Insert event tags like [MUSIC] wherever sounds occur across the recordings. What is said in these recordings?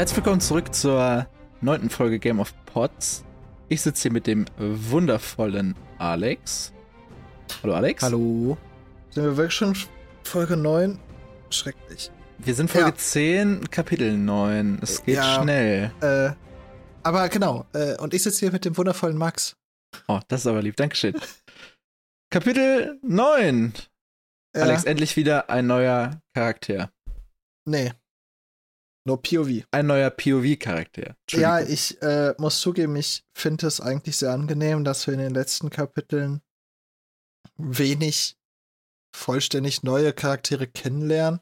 Herzlich willkommen zurück zur neunten Folge Game of Pots. Ich sitze hier mit dem wundervollen Alex. Hallo Alex. Hallo. Sind wir wirklich schon Folge 9? Schrecklich. Wir sind Folge ja. 10, Kapitel 9. Es geht ja, schnell. Äh, aber genau, äh, und ich sitze hier mit dem wundervollen Max. Oh, das ist aber lieb, Dankeschön. Kapitel 9. Ja. Alex, endlich wieder ein neuer Charakter. Nee. Nur POV. Ein neuer POV-Charakter. Ja, ich äh, muss zugeben, ich finde es eigentlich sehr angenehm, dass wir in den letzten Kapiteln wenig vollständig neue Charaktere kennenlernen.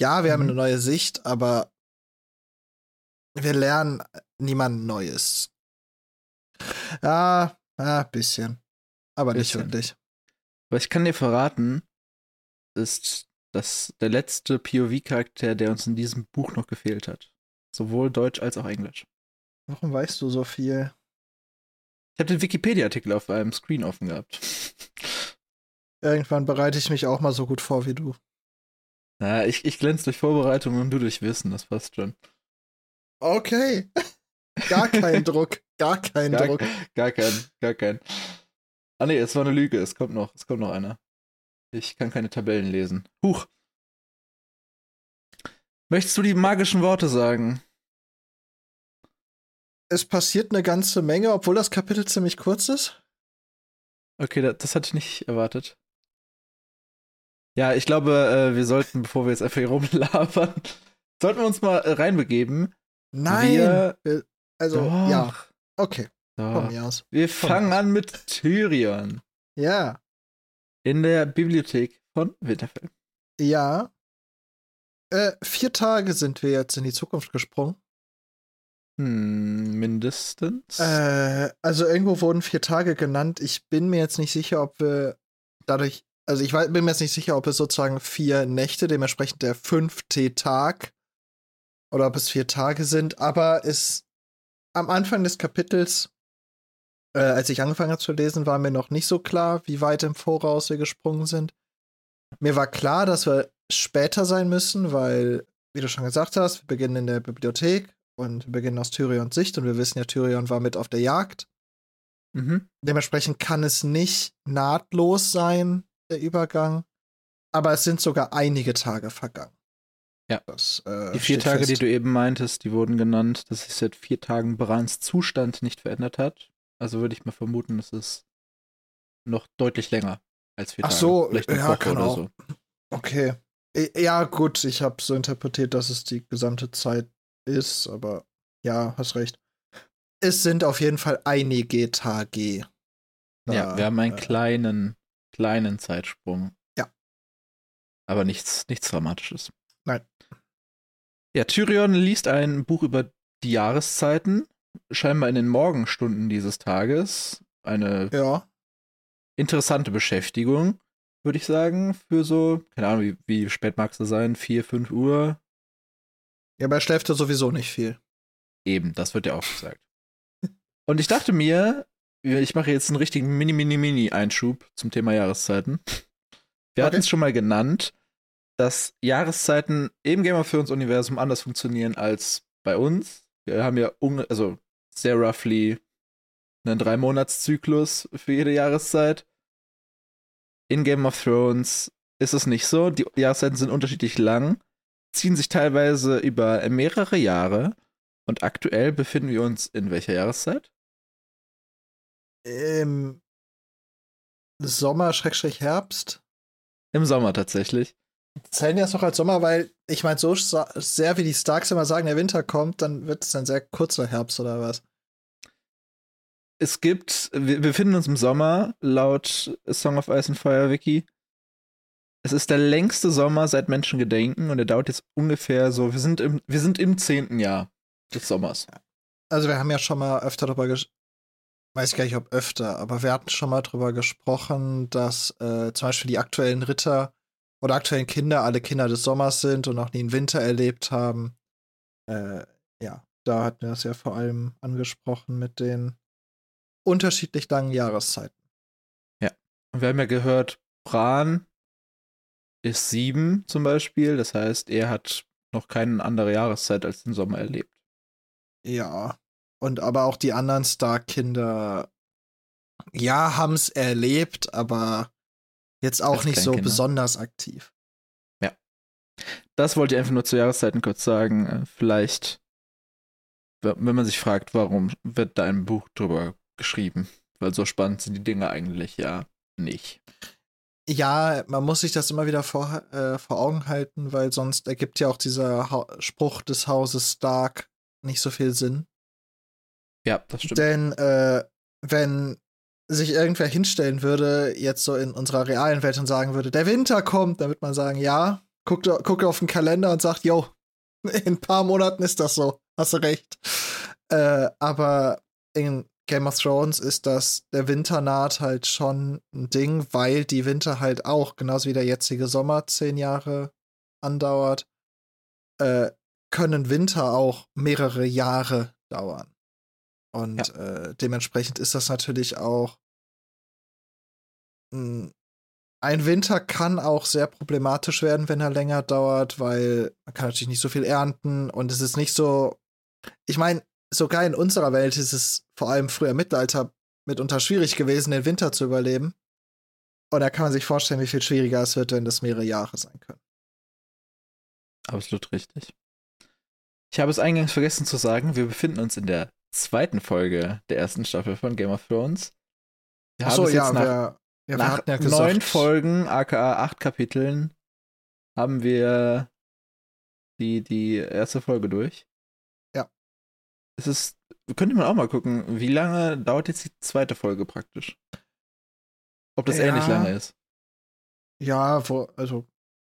Ja, wir mhm. haben eine neue Sicht, aber wir lernen niemand Neues. Ja, ja, bisschen. Aber bisschen. nicht wirklich. Was ich kann dir verraten, ist das der letzte POV-Charakter, der uns in diesem Buch noch gefehlt hat. Sowohl Deutsch als auch Englisch. Warum weißt du so viel? Ich habe den Wikipedia-Artikel auf einem Screen offen gehabt. [LAUGHS] Irgendwann bereite ich mich auch mal so gut vor wie du. Na, ich, ich glänze durch Vorbereitung und du durch Wissen, das passt schon. Okay. Gar kein [LAUGHS] Druck. Gar kein gar, Druck. Gar kein, gar kein. Ah nee, es war eine Lüge. Es kommt noch, es kommt noch einer. Ich kann keine Tabellen lesen. Huch. Möchtest du die magischen Worte sagen? Es passiert eine ganze Menge, obwohl das Kapitel ziemlich kurz ist. Okay, das, das hatte ich nicht erwartet. Ja, ich glaube, äh, wir sollten, bevor wir jetzt einfach hier rumlabern, [LAUGHS] sollten wir uns mal äh, reinbegeben. Nein. Wir, also, Doch. ja. Okay. Doch. Komm, aus. Wir fangen an mit Tyrion. Ja in der Bibliothek von Winterfell. Ja. Äh, vier Tage sind wir jetzt in die Zukunft gesprungen. Hm, mindestens. Äh, also irgendwo wurden vier Tage genannt. Ich bin mir jetzt nicht sicher, ob wir dadurch, also ich bin mir jetzt nicht sicher, ob es sozusagen vier Nächte, dementsprechend der fünfte Tag, oder ob es vier Tage sind, aber es am Anfang des Kapitels äh, als ich angefangen habe zu lesen, war mir noch nicht so klar, wie weit im Voraus wir gesprungen sind. Mir war klar, dass wir später sein müssen, weil, wie du schon gesagt hast, wir beginnen in der Bibliothek und wir beginnen aus Tyrions Sicht und wir wissen ja, Tyrion war mit auf der Jagd. Mhm. Dementsprechend kann es nicht nahtlos sein, der Übergang. Aber es sind sogar einige Tage vergangen. Ja. Das, äh, die vier Tage, fest. die du eben meintest, die wurden genannt, dass sich seit vier Tagen Brans Zustand nicht verändert hat. Also würde ich mal vermuten, es ist noch deutlich länger als vier Ach Tage. so, Vielleicht ja, kann auch. So. Okay. Ja, gut, ich habe so interpretiert, dass es die gesamte Zeit ist, aber ja, hast recht. Es sind auf jeden Fall einige Tage. Da, ja, wir haben einen äh, kleinen, kleinen Zeitsprung. Ja. Aber nichts, nichts Dramatisches. Nein. Ja, Tyrion liest ein Buch über die Jahreszeiten scheinbar in den Morgenstunden dieses Tages eine ja. interessante Beschäftigung, würde ich sagen, für so, keine Ahnung, wie, wie spät mag es sein, 4, 5 Uhr. Ja, aber er schläft ja sowieso nicht viel. Eben, das wird ja auch gesagt. Und ich dachte mir, ich mache jetzt einen richtigen Mini-Mini-Mini-Einschub zum Thema Jahreszeiten. Wir okay. hatten es schon mal genannt, dass Jahreszeiten im Game of Thrones Universum anders funktionieren als bei uns. Wir haben ja also sehr roughly einen Drei-Monats-Zyklus für jede Jahreszeit. In Game of Thrones ist es nicht so. Die Jahreszeiten sind unterschiedlich lang, ziehen sich teilweise über mehrere Jahre. Und aktuell befinden wir uns in welcher Jahreszeit? Im Sommer, Schrägstrich Herbst. Im Sommer tatsächlich zählen das noch als Sommer, weil ich meine, so sehr wie die Starks immer sagen, der Winter kommt, dann wird es ein sehr kurzer Herbst oder was? Es gibt, wir befinden uns im Sommer, laut Song of Ice and Fire Wiki. Es ist der längste Sommer seit Menschengedenken und er dauert jetzt ungefähr so, wir sind im, wir sind im zehnten Jahr des Sommers. Also wir haben ja schon mal öfter darüber gesprochen, weiß ich gar nicht, ob öfter, aber wir hatten schon mal darüber gesprochen, dass äh, zum Beispiel die aktuellen Ritter oder aktuellen Kinder alle Kinder des Sommers sind und noch nie einen Winter erlebt haben. Äh, ja, da hatten wir es ja vor allem angesprochen mit den unterschiedlich langen Jahreszeiten. Ja, und wir haben ja gehört, Bran ist sieben zum Beispiel. Das heißt, er hat noch keine andere Jahreszeit als den Sommer erlebt. Ja. Und aber auch die anderen Stark-Kinder, ja, haben es erlebt, aber jetzt auch nicht so Kleinkinder. besonders aktiv. Das wollte ich einfach nur zu Jahreszeiten kurz sagen. Äh, Vielleicht, wenn man sich fragt, warum wird da ein Buch drüber geschrieben? Weil so spannend sind die Dinge eigentlich ja nicht. Ja, man muss sich das immer wieder vor, äh, vor Augen halten, weil sonst ergibt ja auch dieser ha Spruch des Hauses Stark nicht so viel Sinn. Ja, das stimmt. Denn äh, wenn sich irgendwer hinstellen würde, jetzt so in unserer realen Welt und sagen würde, der Winter kommt, dann würde man sagen, ja, guckt, guckt auf den Kalender und sagt, yo, [LAUGHS] in ein paar Monaten ist das so, hast du recht. Äh, aber in Game of Thrones ist das, der Winter naht halt schon ein Ding, weil die Winter halt auch, genauso wie der jetzige Sommer zehn Jahre andauert, äh, können Winter auch mehrere Jahre dauern. Und äh, dementsprechend ist das natürlich auch. Mh, Ein Winter kann auch sehr problematisch werden, wenn er länger dauert, weil man kann natürlich nicht so viel ernten und es ist nicht so. Ich meine, sogar in unserer Welt ist es vor allem früher im Mittelalter mitunter schwierig gewesen, den Winter zu überleben. Und da kann man sich vorstellen, wie viel schwieriger es wird, wenn das mehrere Jahre sein können. Absolut richtig. Ich habe es eingangs vergessen zu sagen, wir befinden uns in der zweiten Folge der ersten Staffel von Game of Thrones. Wir Achso, es ja, wir, ja, nach ja neun Folgen, aka acht Kapiteln, haben wir die, die erste Folge durch. Ja. Es ist, könnte man auch mal gucken, wie lange dauert jetzt die zweite Folge praktisch? Ob das Ja. ähnlich lange ist. Ja, wo, also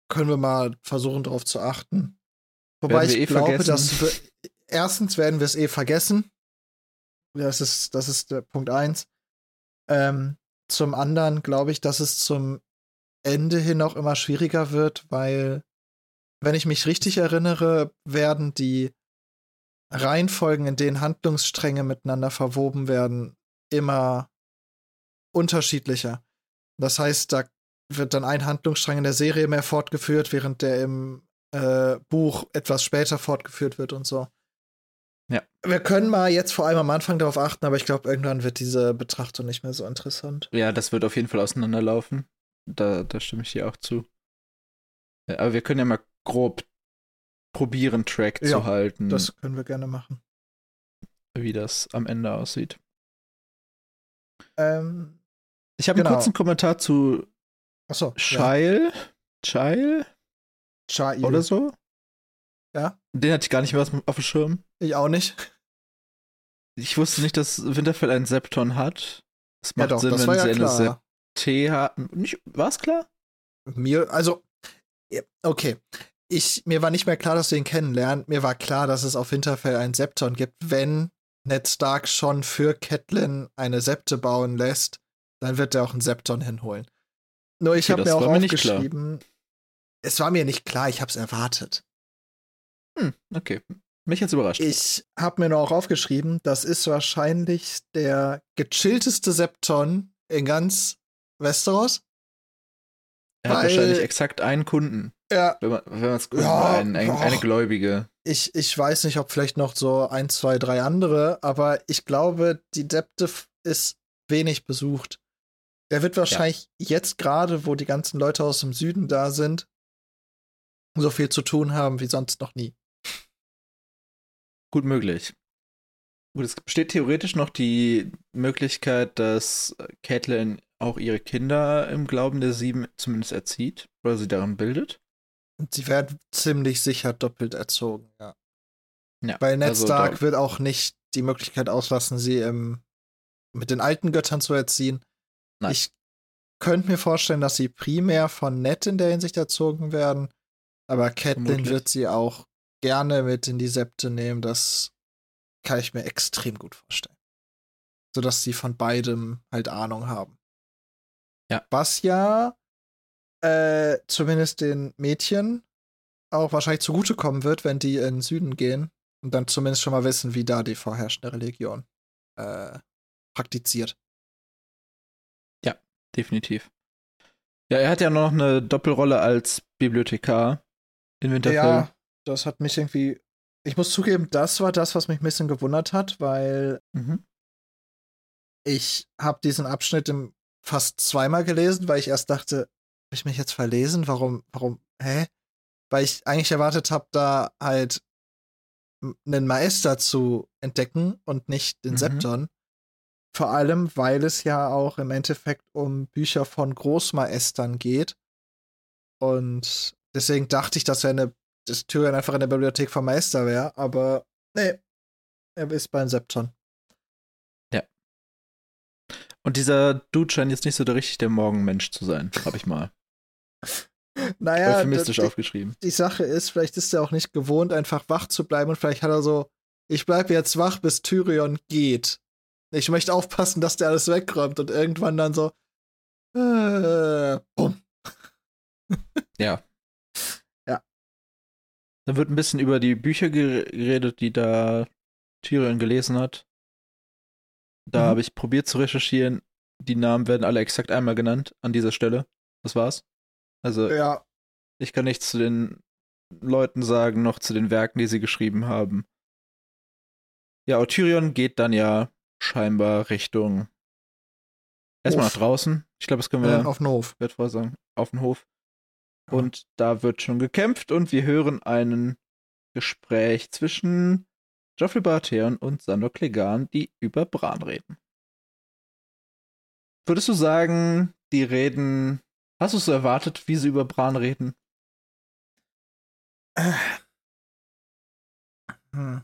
können wir mal versuchen, darauf zu achten. Wobei ich eh glaube, vergessen. dass wir, erstens werden wir es eh vergessen. Das ist, das ist der Punkt eins. Ähm, zum anderen glaube ich, dass es zum Ende hin auch immer schwieriger wird, weil, wenn ich mich richtig erinnere, werden die Reihenfolgen, in denen Handlungsstränge miteinander verwoben werden, immer unterschiedlicher. Das heißt, da wird dann ein Handlungsstrang in der Serie mehr fortgeführt, während der im äh, Buch etwas später fortgeführt wird und so. Ja. Wir können mal jetzt vor allem am Anfang darauf achten, aber ich glaube, irgendwann wird diese Betrachtung nicht mehr so interessant. Ja, das wird auf jeden Fall auseinanderlaufen. Da, da stimme ich dir auch zu. Ja, aber wir können ja mal grob probieren, Track Ja, zu halten, Das können wir gerne machen. wie das am Ende aussieht. Ähm, Ich habe Genau. einen kurzen Kommentar zu achso. Shile. Shile Child. oder so. Ja. Den hatte ich gar nicht mehr auf dem Schirm. Ich auch nicht. Ich wusste nicht, dass Winterfell einen Septon hat. Das Ja, macht doch, Sinn, das wenn war ja sie eine klar. Septé haben. Nicht, war's klar? Mir, also, ja, okay. Ich, mir war nicht mehr klar, dass du ihn kennenlernst. Mir war klar, dass es auf Winterfell einen Septon gibt. Wenn Ned Stark schon für Catelyn eine Septe bauen lässt, dann wird er auch einen Septon hinholen. Nur ich Okay, habe mir auch war mir aufgeschrieben, es war mir nicht klar, ich habe es erwartet. Hm, okay. Mich jetzt überrascht. Ich habe mir nur auch aufgeschrieben, das ist wahrscheinlich der gechillteste Septon in ganz Westeros. er hat wahrscheinlich exakt einen Kunden. Ja, Wenn man es gut Ja, ein, ein, eine Gläubige. ich, ich weiß nicht, ob vielleicht noch so ein, zwei, drei andere, aber ich glaube, die Depte ist wenig besucht. Der wird wahrscheinlich jetzt gerade, wo die ganzen Leute aus dem Süden da sind, so viel zu tun haben wie sonst noch nie. Gut möglich. Gut, es besteht theoretisch noch die Möglichkeit, dass Catelyn auch ihre Kinder im Glauben der Sieben zumindest erzieht oder sie daran bildet. Und sie werden ziemlich sicher doppelt erzogen, ja. Ja, Weil Ned also Stark wird auch nicht die Möglichkeit auslassen, sie im, mit den alten Göttern zu erziehen. Nein. Ich könnte mir vorstellen, dass sie primär von Ned in der Hinsicht erzogen werden, aber Catelyn wird sie auch gerne mit in die Septe nehmen. Das kann ich mir extrem gut vorstellen. Sodass sie von beidem halt Ahnung haben. Ja. Was ja äh, zumindest den Mädchen auch wahrscheinlich zugutekommen wird, wenn die in den Süden gehen und dann zumindest schon mal wissen, wie da die vorherrschende Religion äh, praktiziert. Definitiv. Ja, er hat ja noch eine Doppelrolle als Bibliothekar in Winterfell. Ja, das hat mich irgendwie. Ich muss zugeben, das war das, was mich ein bisschen gewundert hat, weil Mhm. ich habe diesen Abschnitt im fast zweimal gelesen, weil ich erst dachte, habe ich mich jetzt verlesen? Warum, warum, hä? Weil ich eigentlich erwartet habe, da halt einen Meister zu entdecken und nicht den Mhm. Septon. Vor allem, weil es ja auch im Endeffekt um Bücher von Großmeistern geht. Und deswegen dachte ich, dass er eine, das Tyrion einfach in der Bibliothek vom Meister wäre, aber nee, er ist beim Septon. Und dieser Dude scheint jetzt nicht so der richtig der Morgenmensch zu sein, habe ich mal [LAUGHS] Naja, euphemistisch die, aufgeschrieben. die Sache ist, vielleicht ist er auch nicht gewohnt, einfach wach zu bleiben und vielleicht hat er so, ich bleibe jetzt wach, bis Tyrion geht. Ich möchte aufpassen, dass der alles wegräumt und irgendwann dann so, äh, bumm. Ja. Ja. Dann wird ein bisschen über die Bücher geredet, die da Tyrion gelesen hat. Da Mhm. habe ich probiert zu recherchieren. Die Namen werden alle exakt einmal genannt an dieser Stelle. Das war's. Also Ja, ich kann nichts zu den Leuten sagen, noch zu den Werken, die sie geschrieben haben. Ja, Tyrion geht dann ja scheinbar Richtung erstmal Hof. nach draußen. Ich glaube, das können äh, wir auf den Hof. wird sagen, auf den Hof. Und da wird schon gekämpft und wir hören ein Gespräch zwischen Joffrey Baratheon und Sandor Clegane, die über Bran reden. Würdest du sagen, die reden, hast du es erwartet, wie sie über Bran reden? Hm.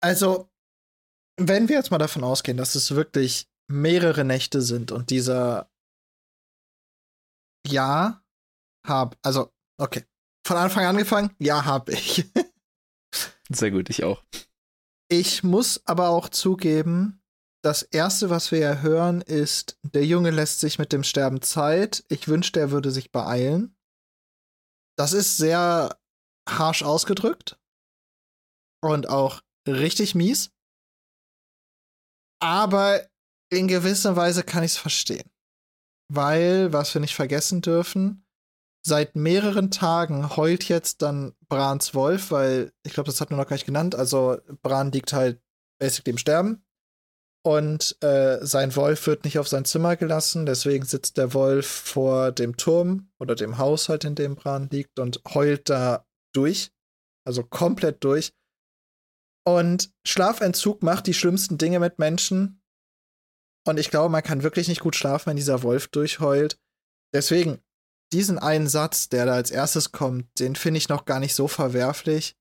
Also, wenn wir jetzt mal davon ausgehen, dass es wirklich mehrere Nächte sind und dieser Ja hab, also, okay. Von Anfang an angefangen, ja, hab ich. [LAUGHS] Sehr gut, ich auch. Ich muss aber auch zugeben, das erste, was wir ja hören, ist, der Junge lässt sich mit dem Sterben Zeit. Ich wünschte, er würde sich beeilen. Das ist sehr harsh ausgedrückt und auch richtig mies. Aber in gewisser Weise kann ich es verstehen. Weil, was wir nicht vergessen dürfen, seit mehreren Tagen heult jetzt dann Brans Wolf, weil ich glaube, das hat man noch gar nicht genannt. Also Bran liegt halt basically im Sterben. Und äh, sein Wolf wird nicht auf sein Zimmer gelassen, deswegen sitzt der Wolf vor dem Turm oder dem Haus halt, in dem Bran liegt und heult da durch. Also komplett durch. Und Schlafentzug macht die schlimmsten Dinge mit Menschen. Und ich glaube, man kann wirklich nicht gut schlafen, wenn dieser Wolf durchheult. Deswegen, diesen einen Satz, der da als erstes kommt, den finde ich noch gar nicht so verwerflich.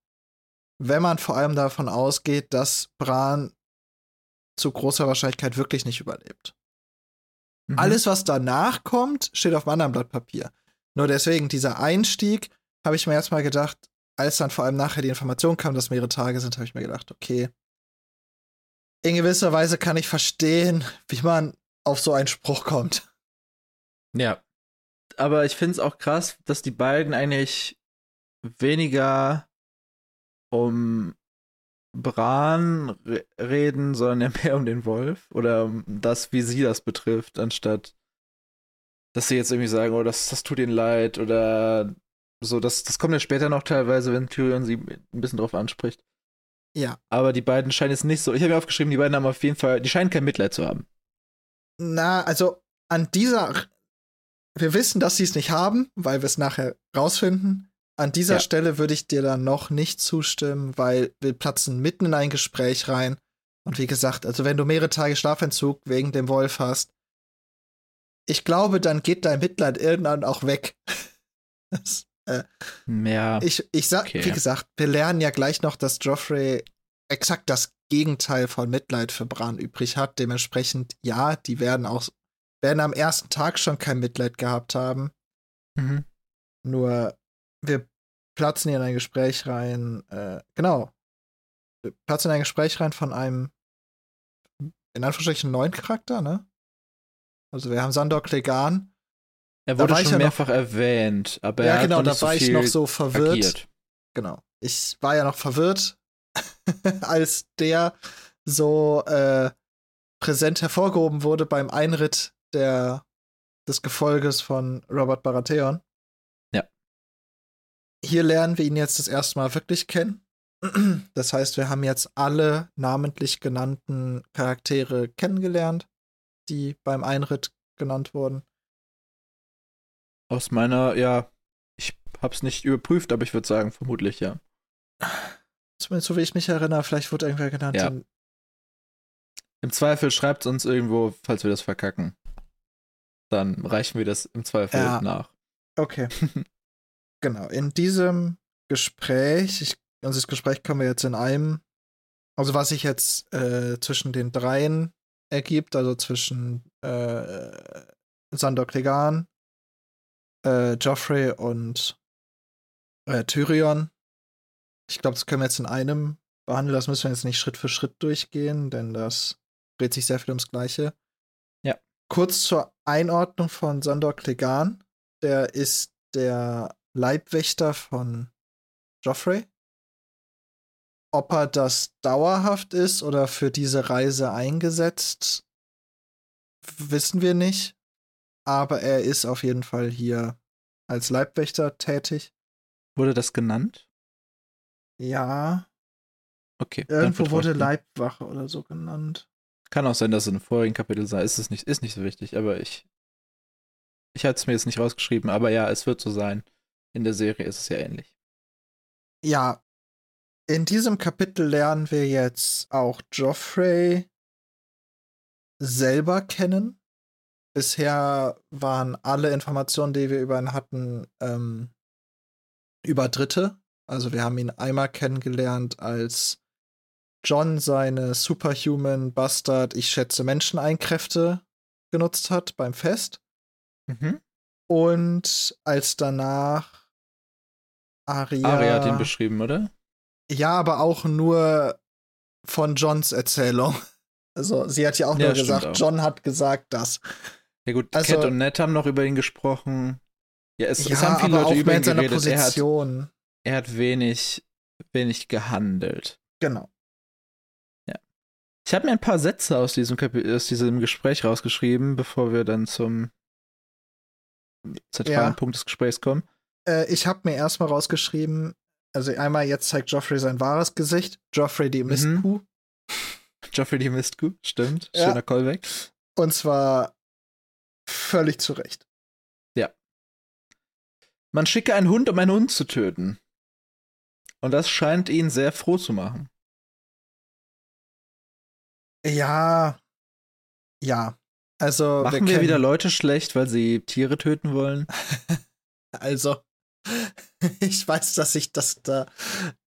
Wenn man vor allem davon ausgeht, dass Bran zu großer Wahrscheinlichkeit wirklich nicht überlebt. Mhm. Alles, was danach kommt, steht auf einem anderen Blatt Papier. Nur deswegen, dieser Einstieg, habe ich mir erstmal gedacht, als dann vor allem nachher die Information kam, dass mehrere Tage sind, habe ich mir gedacht, okay. In gewisser Weise kann ich verstehen, wie man auf so einen Spruch kommt. Ja. Aber ich finde es auch krass, dass die beiden eigentlich weniger um Bran re reden, sondern ja [LAUGHS] mehr um den Wolf oder um das, wie sie das betrifft, anstatt dass sie jetzt irgendwie sagen, oh, das, das tut ihnen leid oder so. Das, das kommt ja später noch teilweise, wenn Tyrion sie ein bisschen drauf anspricht. Ja. Aber die beiden scheinen jetzt nicht so. Ich habe mir aufgeschrieben, die beiden haben auf jeden Fall, die scheinen kein Mitleid zu haben. Na, also an dieser. Wir wissen, dass sie es nicht haben, weil wir es nachher rausfinden. An dieser Ja. Stelle würde ich dir dann noch nicht zustimmen, weil wir platzen mitten in ein Gespräch rein. Und wie gesagt, also wenn du mehrere Tage Schlafentzug wegen dem Wolf hast, ich glaube, dann geht dein Mitleid irgendwann auch weg. [LAUGHS] Das, äh, Ja. ich, ich sag, Okay. wie gesagt, wir lernen ja gleich noch, dass Joffrey exakt das Gegenteil von Mitleid für Bran übrig hat. Dementsprechend, ja, die werden auch, werden am ersten Tag schon kein Mitleid gehabt haben. Mhm. Nur wir platzen hier in ein Gespräch rein, äh, genau. Wir platzen in ein Gespräch rein von einem, in Anführungsstrichen, neuen Charakter, ne? Also wir haben Sandor Clegane. Er wurde war schon ja noch- mehrfach erwähnt, aber er Ja, hat genau, noch da nicht so war ich noch so verwirrt. agiert. Genau. Ich war ja noch verwirrt, [LAUGHS] als der so äh, präsent hervorgehoben wurde beim Einritt der, des Gefolges von Robert Baratheon. Ja. hier lernen wir ihn jetzt das erste Mal wirklich kennen. [CLEARS THROAT] Das heißt, wir haben jetzt alle namentlich genannten Charaktere kennengelernt, die beim Einritt genannt wurden. Aus meiner, ja, ich hab's nicht überprüft, aber ich würde sagen, vermutlich, ja. Zumindest so wie ich mich erinnere, vielleicht wurde irgendwer genannt. Ja. Im Zweifel schreibt uns irgendwo, falls wir das verkacken. Dann reichen wir das im Zweifel ja. nach. Okay. [LAUGHS] genau. In diesem Gespräch, ich, also das Gespräch können wir jetzt in einem, also was sich jetzt äh, zwischen den dreien ergibt, also zwischen äh, Sandor Clegane, äh, Joffrey und äh, Tyrion. Ich glaube, das können wir jetzt in einem behandeln. Das müssen wir jetzt nicht Schritt für Schritt durchgehen, denn das dreht sich sehr viel ums Gleiche. Kurz zur Einordnung von Sandor Clegane. Der ist der Leibwächter von Joffrey. Ob er das dauerhaft ist oder für diese Reise eingesetzt, wissen wir nicht. Aber er ist auf jeden Fall hier als Leibwächter tätig. Wurde das genannt? Ja. Okay. Irgendwo wurde Leibwache oder so genannt. Kann auch sein, dass es in einem vorigen Kapitel sei. Ist es nicht, ist nicht so wichtig, aber ich. Ich hatte es mir jetzt nicht rausgeschrieben, aber ja, es wird so sein. In der Serie ist es ja ähnlich. Ja. In diesem Kapitel lernen wir jetzt auch Joffrey selber kennen. Bisher waren alle Informationen, die wir über ihn hatten, ähm, über Dritte. Also wir haben ihn einmal kennengelernt, als John seine Superhuman Bastard, ich schätze Menscheneinkräfte genutzt hat beim Fest. Mhm. Und als danach Aria. Aria hat ihn beschrieben, oder? Ja, aber auch nur von Johns Erzählung. [LAUGHS] Also, sie hat ja auch ja, nur gesagt, auch. John hat gesagt das. Ja, gut, also, Cat und Ned haben noch über ihn gesprochen. Ja, es, ja, es haben viele Leute über ihn geredet. Position. Er hat, er hat wenig, wenig gehandelt. Genau. Ich habe mir ein paar Sätze aus diesem, aus diesem Gespräch rausgeschrieben, bevor wir dann zum zentralen ja. Punkt des Gesprächs kommen. Äh, ich habe mir erstmal rausgeschrieben, also einmal jetzt zeigt Joffrey sein wahres Gesicht, Joffrey die. Mistkuh. Mhm. [LAUGHS] Joffrey die Mistkuh, stimmt. Schöner ja. Callback. Und zwar völlig zu Recht. Ja. Man schicke einen Hund, um einen Hund zu töten. Und das scheint ihn sehr froh zu machen. Ja. Ja. Also. Machen wir, wir wieder Leute schlecht, weil sie Tiere töten wollen? [LAUGHS] also. [LAUGHS] ich weiß, dass ich das da,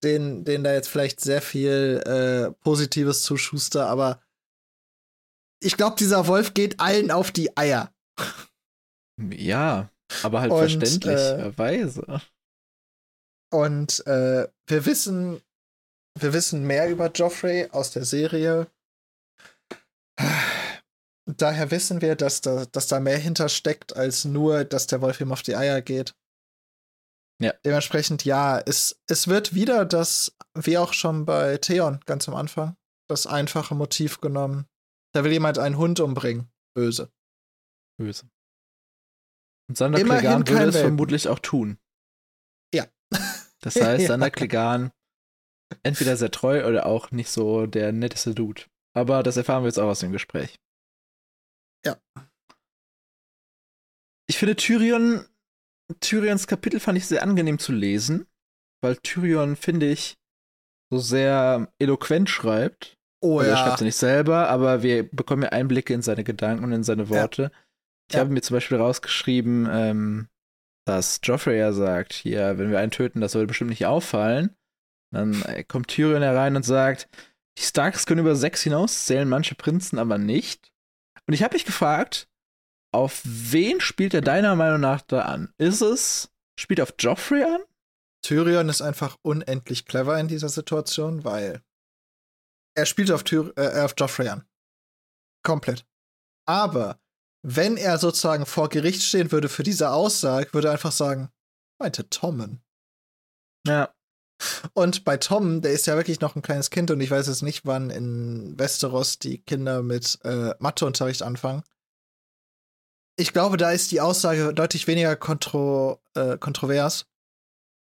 den, den da jetzt vielleicht sehr viel äh, Positives zuschuster, aber ich glaube, dieser Wolf geht allen auf die Eier. Ja, aber halt Und, verständlicherweise. Äh, und äh, wir wissen, wir wissen mehr über Joffrey aus der Serie. Daher wissen wir, dass da, dass da mehr hintersteckt, als nur, dass der Wolf ihm auf die Eier geht. Ja. Dementsprechend, ja, es, es wird wieder das, wie auch schon bei Theon ganz am Anfang, das einfache Motiv genommen. Da will jemand einen Hund umbringen. Böse. Böse. Und Sander Klegan würde es vermutlich auch tun. Ja. [LAUGHS] Das heißt, [LAUGHS] Sander Klegan entweder sehr treu oder auch nicht so der netteste Dude. Aber das erfahren wir jetzt auch aus dem Gespräch. Ja. Ich finde Tyrion, Tyrions Kapitel fand ich sehr angenehm zu lesen, weil Tyrion, finde ich, so sehr eloquent schreibt. Oh also ja. Er schreibt sie nicht selber, aber wir bekommen ja Einblicke in seine Gedanken und in seine Worte. Ja. Ich ja. habe mir zum Beispiel rausgeschrieben, ähm, dass Joffrey ja sagt, hier, wenn wir einen töten, das würde bestimmt nicht auffallen. Dann äh, kommt Tyrion herein und sagt, die Starks können über sechs hinauszählen, manche Prinzen aber nicht. Und ich habe mich gefragt, auf wen spielt er deiner Meinung nach da an? Ist es, spielt auf Joffrey an? Tyrion ist einfach unendlich clever in dieser Situation, weil er spielt auf, Tyr äh, auf Joffrey an. Komplett. Aber wenn er sozusagen vor Gericht stehen würde für diese Aussage, würde er einfach sagen, meinte Tommen. Ja. Und bei Tom, der ist ja wirklich noch ein kleines Kind und ich weiß jetzt nicht, wann in Westeros die Kinder mit äh, Matheunterricht anfangen. Ich glaube, da ist die Aussage deutlich weniger kontro äh, kontrovers.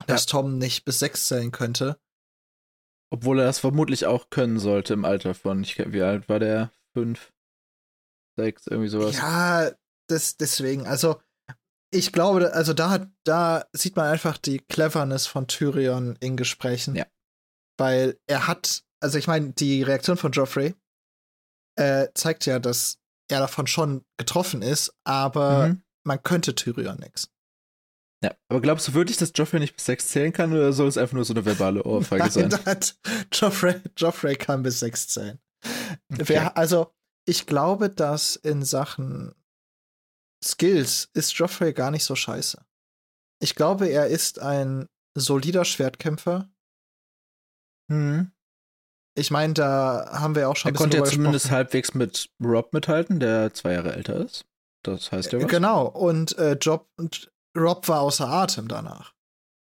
dass Tom nicht bis sechs zählen könnte. Obwohl er das vermutlich auch können sollte im Alter von, ich, wie alt war der? Fünf, sechs, irgendwie sowas. Ja, das, deswegen, also ich glaube, also da hat, da sieht man einfach die Cleverness von Tyrion in Gesprächen. Ja. Weil er hat, also ich meine, die Reaktion von Joffrey äh, zeigt ja, dass er davon schon getroffen ist, aber Mhm. man könnte Tyrion nix. Ja, aber glaubst du wirklich, dass Joffrey nicht bis sechs zählen kann oder soll es einfach nur so eine verbale Ohrfeige [LAUGHS] Nein, sein? hat Joffrey, Joffrey kann bis sechs zählen. Okay. Wer, also, ich glaube, dass in Sachen Skills ist Joffrey gar nicht so scheiße. Ich glaube, er ist ein solider Schwertkämpfer. Mhm. Ich meine, da haben wir auch schon Er ein bisschen konnte ja zumindest gesprochen. halbwegs mit Rob mithalten, der zwei Jahre älter ist. Das heißt ja was. Genau, und äh, Job, Rob war außer Atem danach.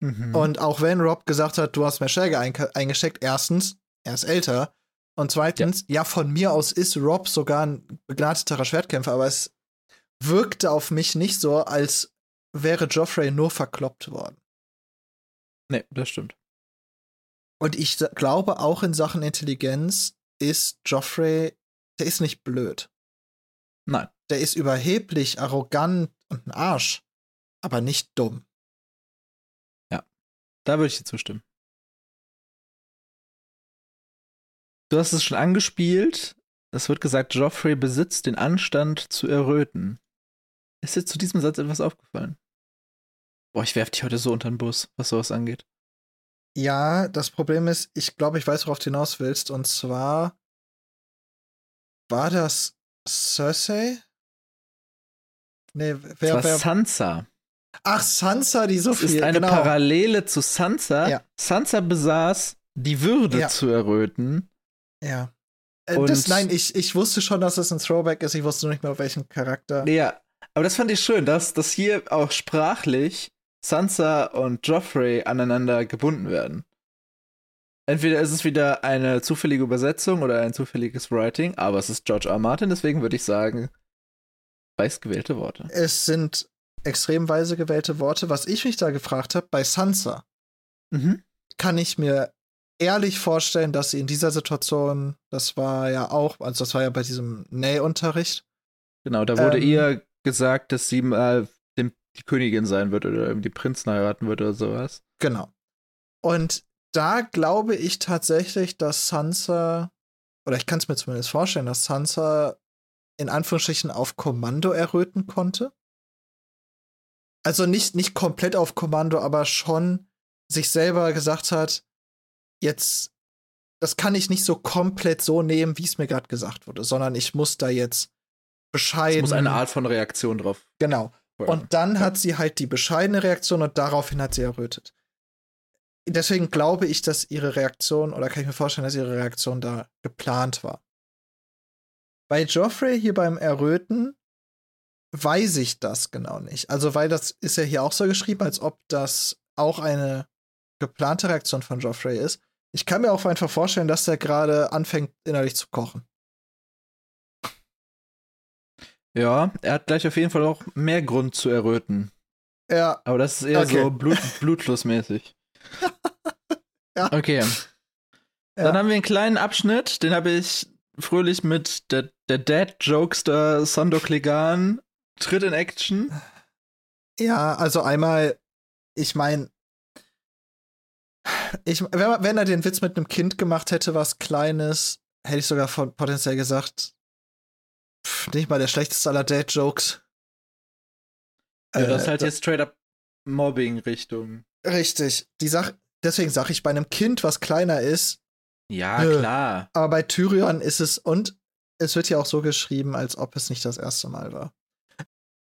Mhm. Und auch wenn Rob gesagt hat, du hast mehr Schläge einge- eingesteckt, erstens, er ist älter. Und zweitens, ja. von mir aus ist Rob sogar ein begnadeterer Schwertkämpfer, aber es wirkte auf mich nicht so, als wäre Joffrey nur verkloppt worden. nee, das stimmt. Und ich glaube, auch in Sachen Intelligenz ist Joffrey, der ist nicht blöd. Nein. Der ist überheblich, arrogant und ein Arsch, aber nicht dumm. Da würde ich dir zustimmen. Du hast es schon angespielt. Es wird gesagt, Joffrey besitzt den Anstand zu erröten. Ist dir zu diesem Satz etwas aufgefallen? Boah, ich werf dich heute so unter den Bus, was sowas angeht. Ja, das Problem ist, ich glaube, ich weiß, worauf du hinaus willst. Und zwar war das Cersei? Nee, Das wer, war wer? Sansa. Ach, Sansa, die so Das viel. ist eine genau. Parallele zu Sansa. Ja. Sansa besaß die Würde Ja. zu erröten. Ja. Äh, das, nein, ich, ich wusste schon, dass es ein Throwback ist. Ich wusste nur nicht mehr, auf welchen Charakter. Ja, aber das fand ich schön, dass, dass hier auch sprachlich Sansa und Joffrey aneinander gebunden werden. Entweder ist es wieder eine zufällige Übersetzung oder ein zufälliges Writing, aber es ist George R. Martin, deswegen würde ich sagen, weiß gewählte Worte. Es sind extrem weise gewählte Worte. Was ich mich da gefragt habe, bei Sansa Mhm. kann ich mir ehrlich vorstellen, dass sie in dieser Situation, das war ja auch, also das war ja bei diesem Nähunterricht, Genau, da wurde Ähm, ihr gesagt, dass sie mal dem, die Königin sein wird oder die Prinzen heiraten wird oder sowas. Genau. Und da glaube ich tatsächlich, dass Sansa, oder ich kann es mir zumindest vorstellen, dass Sansa in Anführungsstrichen auf Kommando erröten konnte. Also nicht, nicht komplett auf Kommando, aber schon sich selber gesagt hat, jetzt, das kann ich nicht so komplett so nehmen, wie es mir gerade gesagt wurde, sondern ich muss da jetzt Es bescheiden. muss eine Art von Reaktion drauf. Genau. Und dann hat sie halt die bescheidene Reaktion und daraufhin hat sie errötet. Deswegen glaube ich, dass ihre Reaktion, oder kann ich mir vorstellen, dass ihre Reaktion da geplant war. Bei Joffrey hier beim Erröten weiß ich das genau nicht. Also, weil das ist ja hier auch so geschrieben, als ob das auch eine geplante Reaktion von Joffrey ist. Ich kann mir auch einfach vorstellen, dass der gerade anfängt, innerlich zu kochen. Ja, er hat gleich auf jeden Fall auch mehr Grund zu erröten. Ja, Aber das ist eher Okay. so Blut, blutflussmäßig. [LAUGHS] Ja. Okay. Dann haben wir einen kleinen Abschnitt, den habe ich fröhlich mit der, der Dad-Jokester Sando Klegan tritt in Action. Ja, also einmal, ich meine, ich, wenn, wenn er den Witz mit einem Kind gemacht hätte, was Kleines, hätte ich sogar von, potenziell gesagt, pff, nicht mal der schlechteste aller Dad-Jokes. Ja, das ist Äh, halt jetzt straight up Mobbing-Richtung. Richtig. Die Sache, deswegen sage ich, bei einem Kind, was kleiner ist, Ja, Nö. klar. aber bei Tyrion ist es, und es wird ja auch so geschrieben, als ob es nicht das erste Mal war.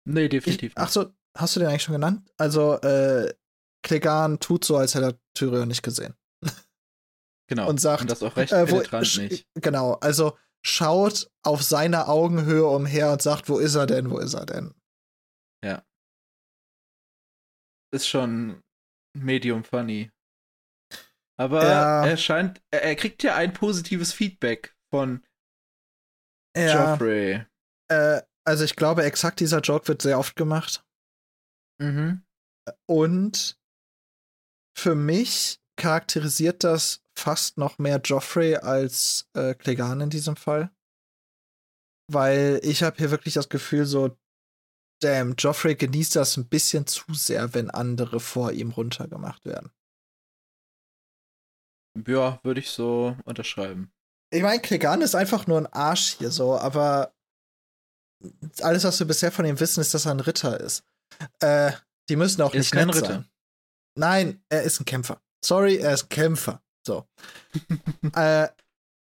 Nee, definitiv ach so, hast du den eigentlich schon genannt? Also, äh, Klegan tut so, als hätte er Tyrion nicht gesehen. Genau. und sagt, Und das auch recht Äh, wo, nicht. Genau, also schaut auf seiner Augenhöhe umher und sagt, wo ist er denn, wo ist er denn? Ist schon medium funny. Aber Ja. er scheint, er, er kriegt ja ein positives Feedback von Ja, Joffrey. äh, also ich glaube, exakt dieser Joke wird sehr oft gemacht. Mhm. Und für mich charakterisiert das fast noch mehr Joffrey als äh, Clegane in diesem Fall. Weil ich habe hier wirklich das Gefühl, so, damn, Joffrey genießt das ein bisschen zu sehr, wenn andere vor ihm runtergemacht werden. Ja, würde ich so unterschreiben. Ich meine, Clegane ist einfach nur ein Arsch hier so, aber alles, was wir bisher von ihm wissen, ist, dass er ein Ritter ist. Äh, die müssen auch ist nicht nett kein Ritter. sein. Nein, er ist ein Kämpfer. Sorry, er ist ein Kämpfer. So. [LAUGHS] äh,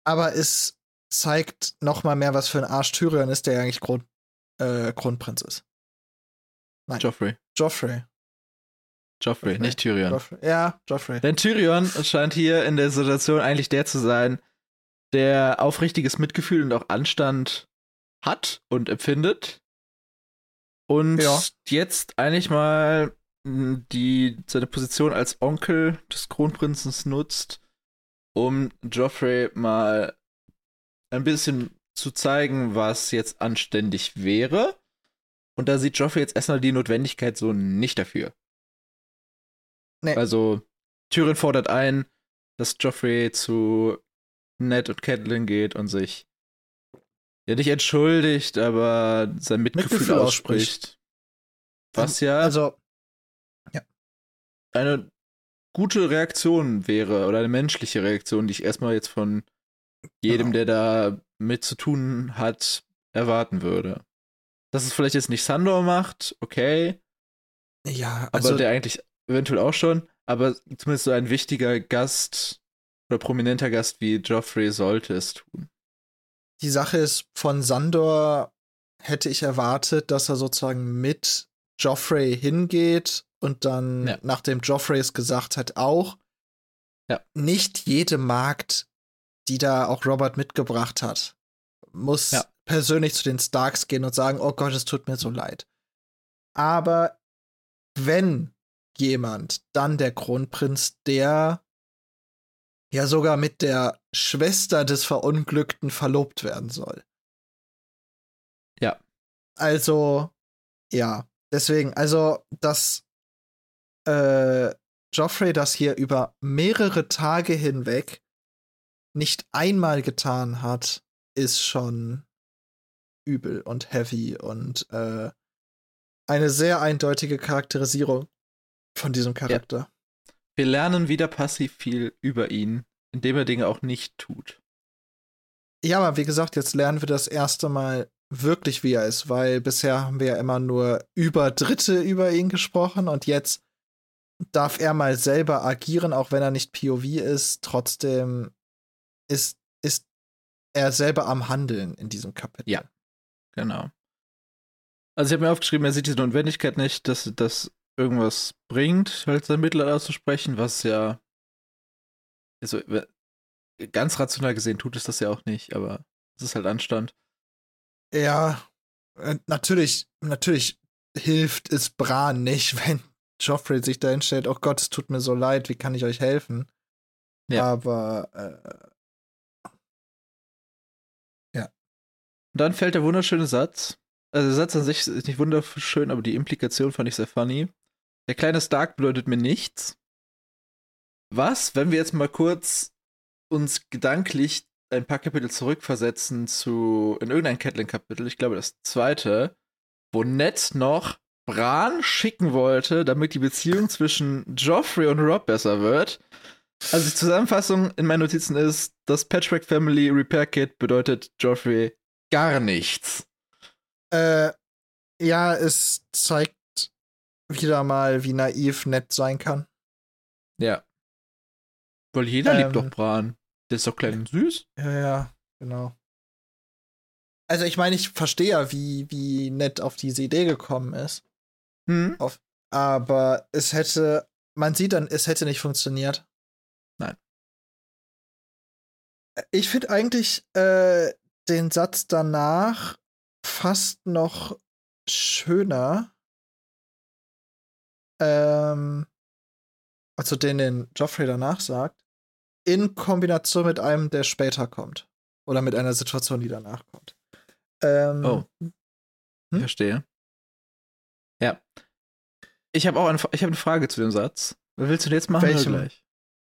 aber es zeigt noch mal mehr, was für ein Arsch Tyrion ist, der ja eigentlich Kron äh, Kronprinz ist. Nein. Joffrey. Joffrey. Joffrey, Joffrey. nicht Tyrion. Joffrey. Ja, Joffrey. Denn Tyrion scheint hier in der Situation eigentlich der zu sein, der aufrichtiges Mitgefühl und auch Anstand hat und empfindet. Und Ja. jetzt eigentlich mal mh, die, seine Position als Onkel des Kronprinzens nutzt, um Joffrey mal ein bisschen zu zeigen, was jetzt anständig wäre. Und da sieht Joffrey jetzt erstmal die Notwendigkeit so nicht dafür. Nee. Also, Tyrion fordert ein, dass Joffrey zu Ned und Catelyn geht und sich ja nicht entschuldigt, aber sein Mitgefühl, Mitgefühl ausspricht. Was ja Also, eine gute Reaktion wäre oder eine menschliche Reaktion, die ich erstmal jetzt von jedem, Genau. der da mit zu tun hat, erwarten würde. Dass es vielleicht jetzt nicht Sandor macht, okay, ja, aber also der eigentlich eventuell auch schon, aber zumindest so ein wichtiger Gast oder prominenter Gast wie Joffrey sollte es tun. die Sache ist, von Sandor hätte ich erwartet, dass er sozusagen mit Joffrey hingeht und dann, Ja. nachdem Joffrey es gesagt hat, auch. Ja. Nicht jede Magd, die da auch Robert mitgebracht hat, muss Ja. persönlich zu den Starks gehen und sagen, oh Gott, es tut mir so leid. Aber wenn jemand, dann der Kronprinz, der ja sogar mit der Schwester des Verunglückten verlobt werden soll. Ja. Also, ja, deswegen, also, dass äh, Joffrey das hier über mehrere Tage hinweg nicht einmal getan hat, ist schon übel und heavy und äh, eine sehr eindeutige Charakterisierung von diesem Charakter. Wir lernen wieder passiv viel über ihn, indem er Dinge auch nicht tut. Ja, aber wie gesagt, jetzt lernen wir das erste Mal wirklich, wie er ist, weil bisher haben wir ja immer nur über Dritte über ihn gesprochen und jetzt darf er mal selber agieren, auch wenn er nicht POV ist. Trotzdem ist, ist er selber am Handeln in diesem Kapitel. Ja. Genau. Also ich habe mir aufgeschrieben, er sieht diese Notwendigkeit nicht, dass das irgendwas bringt, halt sein Mittel auszusprechen, was ja also ganz rational gesehen tut es das ja auch nicht, aber es ist halt Anstand. Ja, äh, natürlich, natürlich hilft es Bran nicht, [LAUGHS] wenn Joffrey sich dahin stellt, oh Gott, es tut mir so leid, wie kann ich euch helfen? Ja. Aber äh, Und dann fällt der wunderschöne Satz. Also der Satz an sich ist nicht wunderschön, aber die Implikation fand ich sehr funny. Der kleine Stark bedeutet mir nichts. Was, wenn wir jetzt mal kurz uns gedanklich ein paar Kapitel zurückversetzen zu in irgendein Catelyn-Kapitel, ich glaube das zweite, wo Ned noch Bran schicken wollte, damit die Beziehung zwischen Joffrey und Rob besser wird. Also die Zusammenfassung in meinen Notizen ist, das Patchwork Family Repair Kit bedeutet Joffrey gar nichts. Äh, ja, es zeigt wieder mal, wie naiv nett sein kann. Ja. Weil jeder Ähm. liebt doch Bran. Der ist doch klein und süß. Ja, ja, genau. Also ich meine, ich verstehe ja, wie, wie nett auf diese Idee gekommen ist. Hm? Aber es hätte, man sieht dann, es hätte nicht funktioniert. Nein. Ich finde eigentlich äh, den Satz danach fast noch schöner. Ähm, also den, den Joffrey danach sagt, in Kombination mit einem, der später kommt. Oder mit einer Situation, die danach kommt. Ähm, Oh. Hm? verstehe. Ja. Ich habe auch eine, ich hab eine Frage zu dem Satz. Willst du denn jetzt machen Welchem? oder gleich?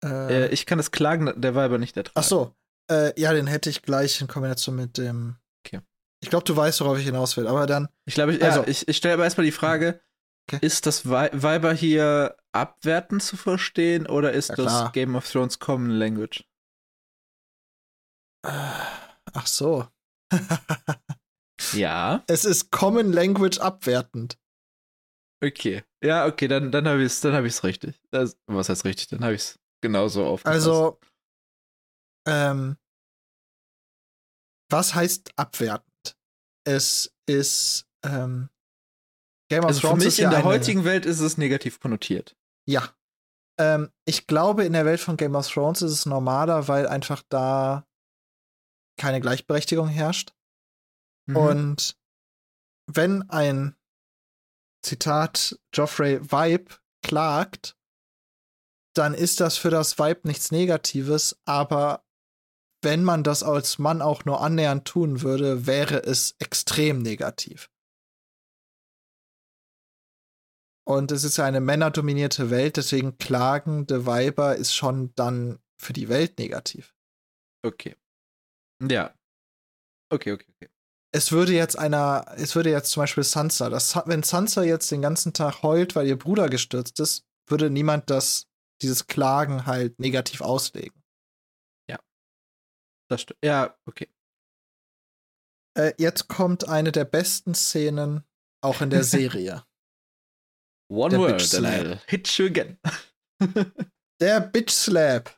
Äh, Äh, ich kann das Klagen der Weiber nicht ertragen. ach so. Äh, ja, den hätte ich gleich in Kombination mit dem. Okay. Ich glaube, du weißt, worauf ich hinaus will. Aber dann. Ich glaube, ich, Also- ja, ich, ich stelle aber erstmal die Frage: Okay. Ist das Wei- Weiber hier abwertend zu verstehen oder ist Ja, das klar. Game of Thrones Common Language? Äh, ach so. [LAUGHS] Ja. es ist Common Language abwertend. Okay. Ja, okay, dann, dann habe ich es dann hab ich's richtig. Das, was heißt richtig? Dann habe ich es genauso aufgefasst. Also, ähm, was heißt abwertend? Es ist, ähm, Game of also für Thrones mich ist in der eine, heutigen Welt ist es negativ konnotiert. Ja. Ähm, ich glaube, in der Welt von Game of Thrones ist es normaler, weil einfach da keine Gleichberechtigung herrscht. Mhm. Und wenn ein Zitat Joffrey Vibe klagt, dann ist das für das Vibe nichts Negatives, aber wenn man das als Mann auch nur annähernd tun würde, wäre es extrem negativ. Und es ist ja eine männerdominierte Welt, deswegen klagende Weiber ist schon dann für die Welt negativ. Okay. Ja. Okay, okay, okay. Es würde jetzt einer, es würde jetzt zum Beispiel Sansa, das, wenn Sansa jetzt den ganzen Tag heult, weil ihr Bruder gestürzt ist, würde niemand das, dieses Klagen halt negativ auslegen. Das stimmt. Ja, okay. Äh, jetzt kommt eine der besten Szenen auch in der [LAUGHS] Serie. One Der word and. I'll hit you again. [LAUGHS] der Bitch Slap.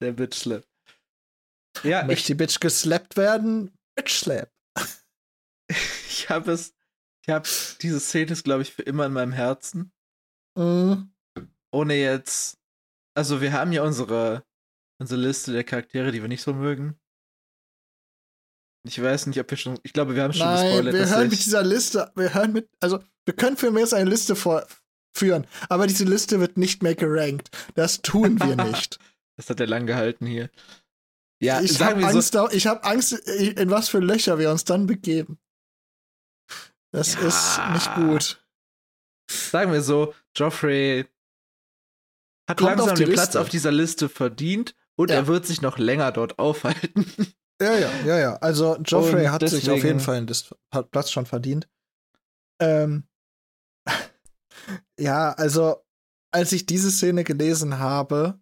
Der Bitch Slap. Ja, Möchte ich, die Bitch geslappt werden? Bitch Slap. [LAUGHS] ich habe es. Ich habe diese Szene ist, glaube ich, für immer in meinem Herzen. Mhm. Ohne jetzt. Also, wir haben ja unsere, unsere Liste der Charaktere, die wir nicht so mögen. Ich weiß nicht, ob wir schon. Ich glaube, wir haben schon Nein, gespoilert, wir hören mit dieser Liste, wir hören mit, also wir können für mich jetzt eine Liste vorführen, aber diese Liste wird nicht mehr gerankt. Das tun wir [LAUGHS] nicht. Das hat er lang gehalten hier. Ja, ich habe so. Angst, da- ich hab Angst, in was für Löcher wir uns dann begeben. Das Ja. ist nicht gut. Sagen wir so, Joffrey hat Kommt langsam den Platz Liste. auf dieser Liste verdient und Ja. er wird sich noch länger dort aufhalten. Ja, ja, ja, ja. Also Joffrey Und hat sich auf deswegen- jeden Fall einen Platz schon verdient. Ähm, [LAUGHS] ja, also als ich diese Szene gelesen habe,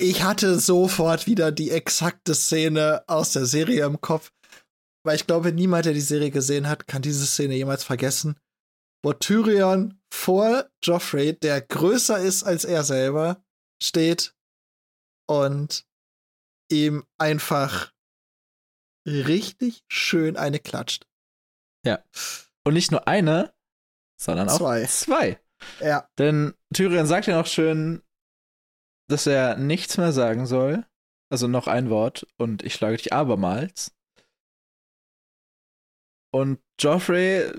ich hatte sofort wieder die exakte Szene aus der Serie im Kopf, weil ich glaube, niemand, der die Serie gesehen hat, kann diese Szene jemals vergessen, wo Tyrion vor Joffrey, der größer ist als er selber, steht und ihm einfach richtig schön eine klatscht. Und nicht nur eine, sondern auch Zwei. zwei. Ja, Denn Tyrion sagt ja noch schön, dass er nichts mehr sagen soll. Also noch ein Wort und ich schlage dich abermals. Und Joffrey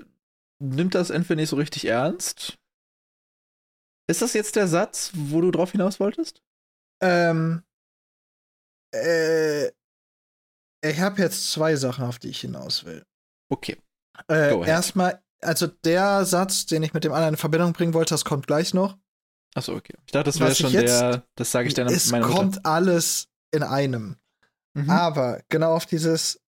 nimmt das entweder nicht so richtig ernst. Ist das jetzt der Satz, wo du drauf hinaus wolltest? ähm, äh, ich habe jetzt zwei Sachen, auf die ich hinaus will. Okay. Äh, erstmal, also der Satz, den ich mit dem anderen in Verbindung bringen wollte, das kommt gleich noch. Achso, okay. Ich dachte, das wäre schon jetzt- der, das sage ich es meiner kommt alles in einem. Mhm. Aber genau auf dieses,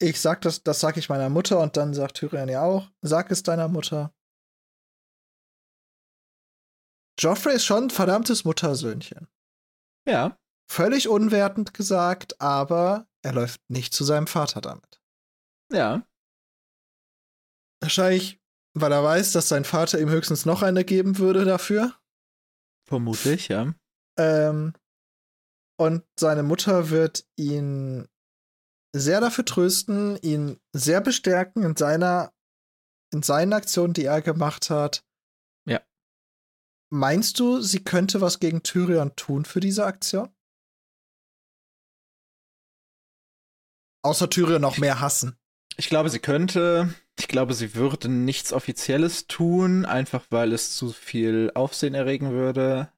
ich sag das, das sag ich meiner Mutter und dann sagt Tyrion ja auch, sag es deiner Mutter. Joffrey ist schon ein verdammtes Muttersöhnchen. Ja, Völlig unwertend gesagt, aber er läuft nicht zu seinem Vater damit. ja. Wahrscheinlich, weil er weiß, dass sein Vater ihm höchstens noch eine geben würde dafür. Vermutlich, ja. Ähm, und seine Mutter wird ihn sehr dafür trösten, ihn sehr bestärken in seiner, in seinen Aktionen, die er gemacht hat. Ja. Meinst du, sie könnte was gegen Tyrion tun für diese Aktion? Außer Tyrion noch mehr hassen. Ich glaube, sie könnte. Ich glaube, sie würde nichts Offizielles tun, einfach weil es zu viel Aufsehen erregen würde.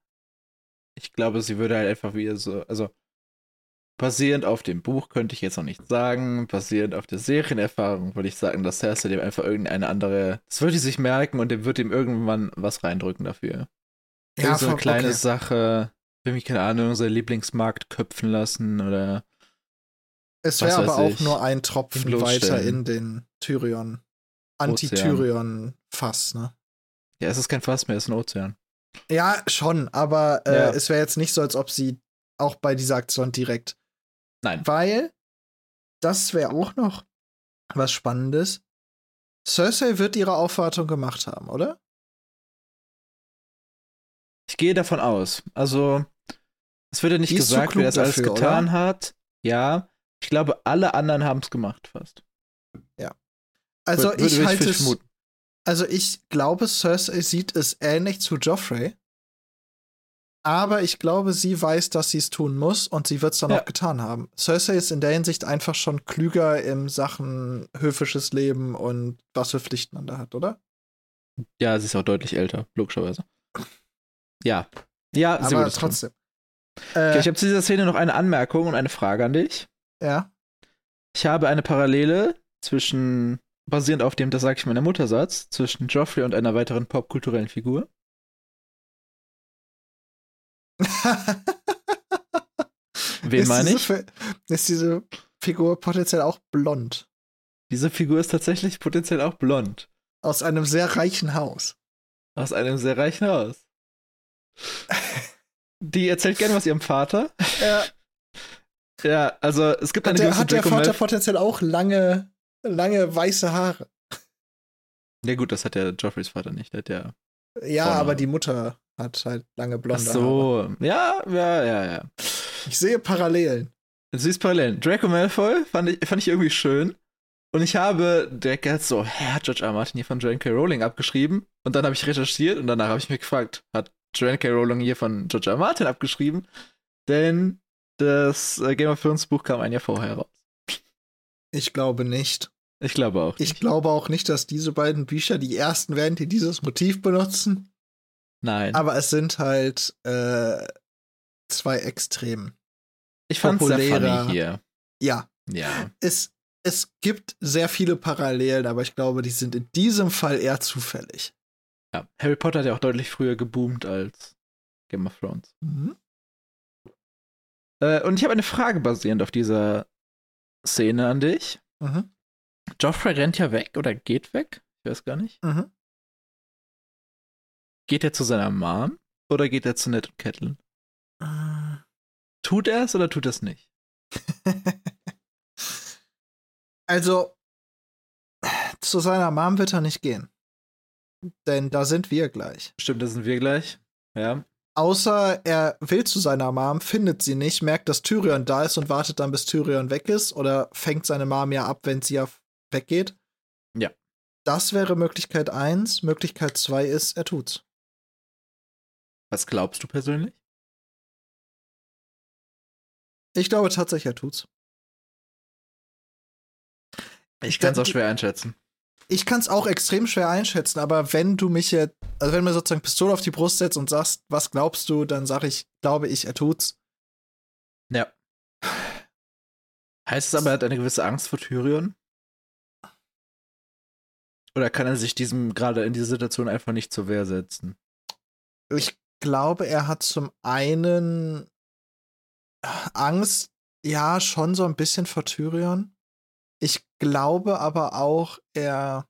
Ich glaube, sie würde halt einfach wieder so, also basierend auf dem Buch könnte ich jetzt noch nicht sagen, basierend auf der Serienerfahrung würde ich sagen, dass Cersei dem einfach irgendeine andere, das würde sich merken und dem wird ihm irgendwann was reindrücken dafür. Ja, so eine voll- kleine okay. Sache. Irgendwie, keine Ahnung, sein Lieblingsmarkt köpfen lassen oder. Es wäre aber auch ich, nur ein Tropfen weiter in den Tyrion, Anti-Tyrion-Fass, ne? Ja, es ist kein Fass mehr, es ist ein Ozean. Ja, schon, aber äh, Ja. es wäre jetzt nicht so, als ob sie auch bei dieser Aktion direkt. Nein. Weil, das wäre auch noch was Spannendes. Cersei wird ihre Aufwartung gemacht haben, oder? Ich gehe davon aus. Also, es wird ja nicht gesagt, wer das alles dafür, getan hat. Ja, ich glaube, alle anderen haben es gemacht fast. Also Würde- würde ich halte es, also ich glaube, Cersei sieht es ähnlich zu Joffrey. Aber ich glaube, sie weiß, dass sie es tun muss und sie wird es dann Ja. auch getan haben. Cersei ist in der Hinsicht einfach schon klüger in Sachen höfisches Leben und was für Pflichten man da hat, oder? Ja, sie ist auch deutlich älter, logischerweise. Ja. Ja, sie Aber trotzdem. Okay, Äh, ich habe zu dieser Szene noch eine Anmerkung und eine Frage an dich. ja. Ich habe eine Parallele zwischen, basierend auf dem, das sage ich meiner Muttersatz, zwischen Joffrey und einer weiteren popkulturellen Figur. [LAUGHS] Wen meine ich? Ist diese Figur potenziell auch blond? Diese Figur ist tatsächlich potenziell auch blond. Aus einem sehr reichen Haus. Aus einem sehr reichen Haus. Die erzählt gerne was ihrem Vater. Ja, [LAUGHS] Ja, also es gibt eine hat der, gewisse hat der Vater potenziell auch lange, lange weiße Haare? Ja gut, das hat ja Joffreys Vater nicht. Der hat ja. Ja, Vorne. aber die Mutter hat halt lange Ach blonde Haare. so. Ja, ja, ja, ja. Ich sehe Parallelen. Du siehst Parallelen. Draco Malfoy fand ich, fand ich irgendwie schön. Und ich habe direkt so, hä, hat George R. Martin hier von Joanne K. Rowling abgeschrieben? Und dann habe ich recherchiert und danach habe ich mich gefragt, hat Joanne K. Rowling hier von George R. Martin abgeschrieben? Denn das äh, Game of Thrones Buch kam ein Jahr vorher raus. Ich glaube nicht. Ich glaube auch. Ich glaube auch nicht, dass diese beiden Bücher die ersten werden, die dieses Motiv benutzen. Nein. Aber es sind halt äh, zwei Extremen. ich fand es sehr funny hier. Ja, Ja. es, es gibt sehr viele Parallelen, aber ich glaube, die sind in diesem Fall eher zufällig. ja. Harry Potter hat ja auch deutlich früher geboomt als Game of Thrones. Mhm. Äh, und ich habe eine Frage basierend auf dieser Szene an dich. Mhm. Joffrey rennt ja weg oder geht weg. Ich weiß gar nicht. Mhm. Geht er zu seiner Mom oder geht er zu Ned und Catelyn? Äh. Tut er es oder tut er es nicht? [LAUGHS] also, zu seiner Mom wird er nicht gehen. Denn da sind wir gleich. Stimmt, das sind wir gleich. Ja. Außer er will zu seiner Mom, findet sie nicht, merkt, dass Tyrion da ist und wartet dann, bis Tyrion weg ist. Oder fängt seine Mom ja ab, wenn sie ja weggeht. Ja. Das wäre Möglichkeit 1. Möglichkeit 2 ist, er tut's. Was glaubst du persönlich? Ich glaube tatsächlich, er tut's. Ich kann es auch schwer einschätzen. Ich kann es auch extrem schwer einschätzen, aber wenn du mich jetzt, also wenn du mir sozusagen Pistole auf die Brust setzt und sagst, was glaubst du, dann sage ich, glaube ich, er tut's. Ja. Heißt es aber, er hat eine gewisse Angst vor Tyrion? Oder kann er sich diesem gerade in dieser Situation einfach nicht zur Wehr setzen? Ich glaube, er hat zum einen Angst, ja, schon so ein bisschen vor Tyrion. Ich glaube aber auch, er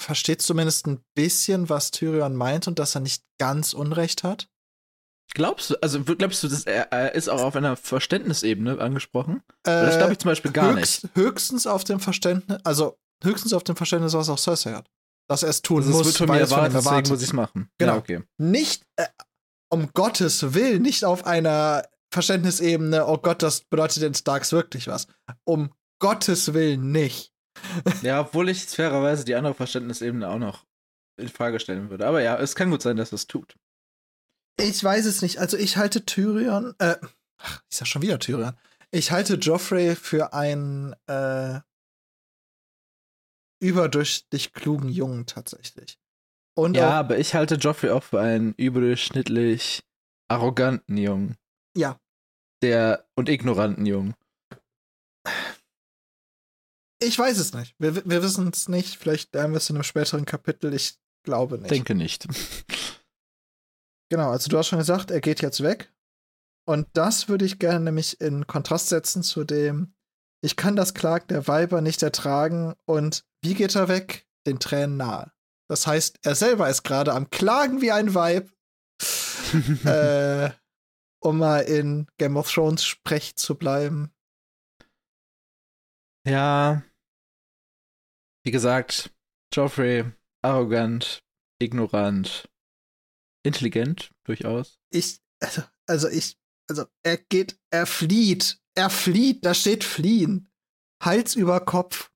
versteht zumindest ein bisschen, was Tyrion meint und dass er nicht ganz Unrecht hat. Glaubst du, also glaubst du, dass er, er ist auch auf einer Verständnisebene angesprochen? Äh, das glaube ich zum Beispiel gar höchst, nicht. Höchstens auf dem Verständnis, also höchstens auf dem Verständnis, was auch Cersei hat. Dass er es tun Also, muss, es wird von mir es von erwartet, erwartet. muss ich es machen. Genau. Ja, okay. Nicht, äh, um Gottes Willen, nicht auf einer Verständnisebene, oh Gott, das bedeutet den Starks wirklich was. Um Gottes Willen nicht. [LAUGHS] Ja, obwohl ich fairerweise die andere Verständnisebene auch noch in Frage stellen würde. Aber ja, es kann gut sein, dass es tut. Ich weiß es nicht. Also ich halte Tyrion, äh, ach, ich sag schon wieder Tyrion. Ich halte Joffrey für einen äh, überdurchschnittlich klugen Jungen tatsächlich. Und Ja, auch, aber ich halte Joffrey auch für einen überdurchschnittlich arroganten Jungen. Ja. Der und ignoranten Jungen. ich weiß es nicht. Wir, wir wissen es nicht. Vielleicht lernen wir es in einem späteren Kapitel. Ich glaube nicht. Denke nicht. Genau, also du hast schon gesagt, er geht jetzt weg. Und das würde ich gerne nämlich in Kontrast setzen zu dem, ich kann das Klagen der Weiber nicht ertragen und wie geht er weg? Den Tränen nahe. Das heißt, er selber ist gerade am Klagen wie ein Weib. [LAUGHS] äh, um mal in Game of Thrones Sprech zu bleiben. Ja. Wie gesagt, Joffrey, arrogant, ignorant, intelligent, durchaus. Ich, also, also ich, also er geht, er flieht, er flieht, da steht fliehen. Hals über Kopf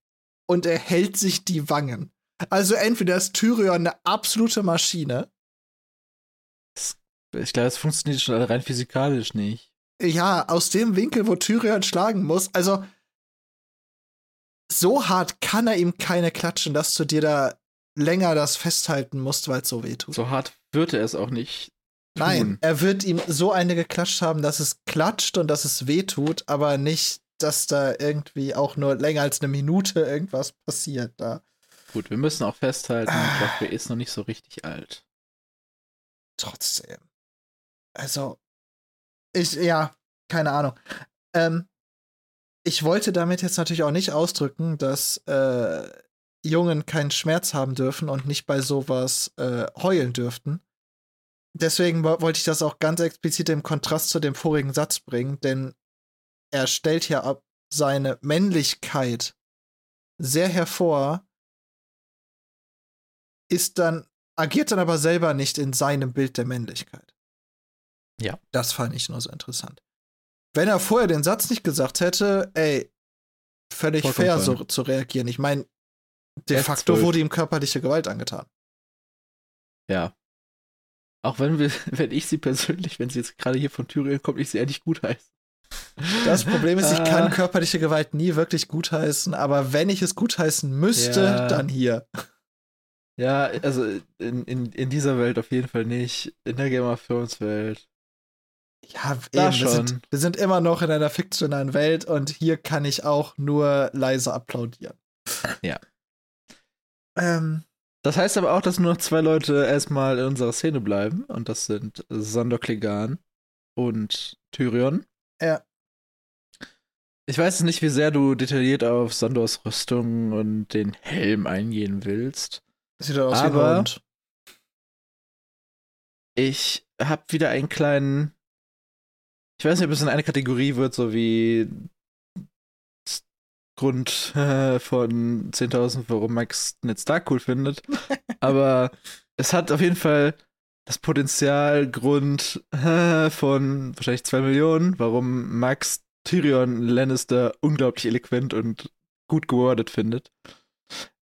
und er hält sich die Wangen. Also entweder ist Tyrion eine absolute Maschine. Ich glaube, es funktioniert schon rein physikalisch nicht. Ja, aus dem Winkel, wo Tyrion schlagen muss. Also, so hart kann er ihm keine klatschen, dass du dir da länger das festhalten musst, weil es so weh tut. So hart wird er es auch nicht. Nein, er wird ihm so eine geklatscht haben, dass es klatscht und dass es weh tut, aber nicht, dass da irgendwie auch nur länger als eine Minute irgendwas passiert da. Gut, wir müssen auch festhalten, ah. Joffrey ist noch nicht so richtig alt. Trotzdem. Also, ich, ja, keine Ahnung. Ähm, ich wollte damit jetzt natürlich auch nicht ausdrücken, dass äh, Jungen keinen Schmerz haben dürfen und nicht bei sowas äh, heulen dürften. Deswegen wollte ich das auch ganz explizit im Kontrast zu dem vorigen Satz bringen, denn er stellt ja ab seine Männlichkeit sehr hervor, ist dann, agiert dann aber selber nicht in seinem Bild der Männlichkeit. Ja. Das fand ich nur so interessant. Wenn er vorher den Satz nicht gesagt hätte, ey, völlig Vollkommen fair, so zu reagieren. Ich meine, de facto wurde ihm körperliche Gewalt angetan. Ja. Auch wenn wir, [LAUGHS] wenn ich sie persönlich, wenn sie jetzt gerade hier von Thüringen kommt, ich sie eigentlich gut heiße. Das Problem ist, ich kann ah. körperliche Gewalt nie wirklich gutheißen, aber wenn ich es gutheißen müsste, ja. dann hier. Ja, also in, in, in dieser Welt auf jeden Fall nicht. In der Game of Thrones Welt. Ja, da eben, schon. Wir sind, wir sind immer noch in einer fiktionalen Welt und hier kann ich auch nur leise applaudieren. Ja. Ähm, das heißt aber auch, dass nur noch zwei Leute erstmal in unserer Szene bleiben und das sind Sandor Clegane und Tyrion. Ja. Ich weiß nicht, wie sehr du detailliert auf Sandors Rüstung und den Helm eingehen willst. Sieht aus aber wie ein Hund. Ich hab wieder einen kleinen. Ich weiß nicht, ob es in eine Kategorie wird, so wie Grund äh, von 10.000, warum Max Ned Stark cool findet. aber [LAUGHS] es hat auf jeden Fall das Potenzial, Grund äh, von wahrscheinlich 2 Millionen, warum Max Tyrion Lannister unglaublich eloquent und gut gewordet findet.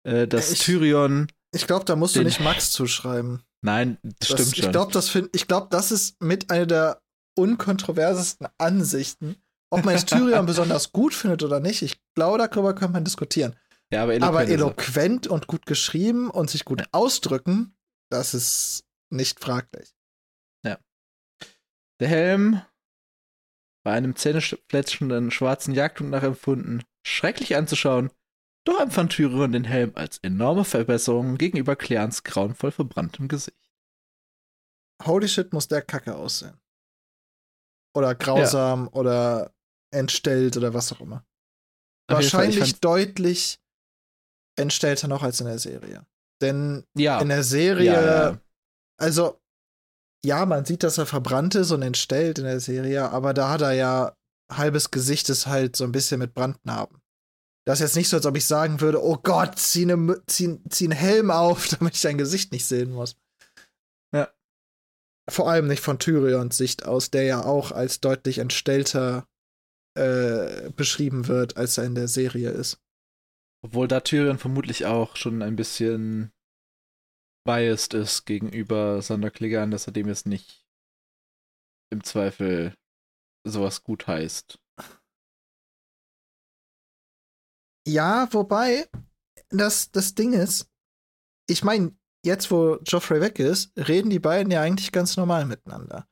Äh, dass ich, Tyrion ich glaube, da musst du nicht Max zuschreiben. Nein, das, das stimmt schon. Ich glaube, das, glaub, das ist mit einer der unkontroversesten Ansichten. Ob man jetzt [LAUGHS] Tyrion besonders gut findet oder nicht, ich glaube, darüber kann man diskutieren. Ja, aber eloquent, aber eloquent und gut geschrieben und sich gut ja. ausdrücken, das ist nicht fraglich. Ja. Der Helm bei einem zähnefletschenden schwarzen Jagdhund nachempfunden, schrecklich anzuschauen doch empfand Tyrion den Helm als enorme Verbesserung gegenüber Clans grauenvoll verbranntem Gesicht. Holy shit, muss der Kacke aussehen. Oder grausam ja. oder entstellt oder was auch immer. Auf Wahrscheinlich deutlich entstellter noch als in der Serie. Denn ja. in der Serie, ja, also ja, man sieht, dass er verbrannt ist und entstellt in der Serie, aber da hat er ja halbes Gesicht ist halt so ein bisschen mit Brandnarben. Das ist jetzt nicht so, als ob ich sagen würde, oh Gott, zieh, ne, zieh, zieh einen Helm auf, [LAUGHS] damit ich dein Gesicht nicht sehen muss. Ja. Vor allem nicht von Tyrions Sicht aus, der ja auch als deutlich entstellter äh, beschrieben wird, als er in der Serie ist. Obwohl da Tyrion vermutlich auch schon ein bisschen biased ist gegenüber Sander Clegane, dass er dem jetzt nicht im Zweifel sowas gut heißt. Ja, wobei, das, das Ding ist, ich meine, jetzt wo Joffrey weg ist, reden die beiden ja eigentlich ganz normal miteinander.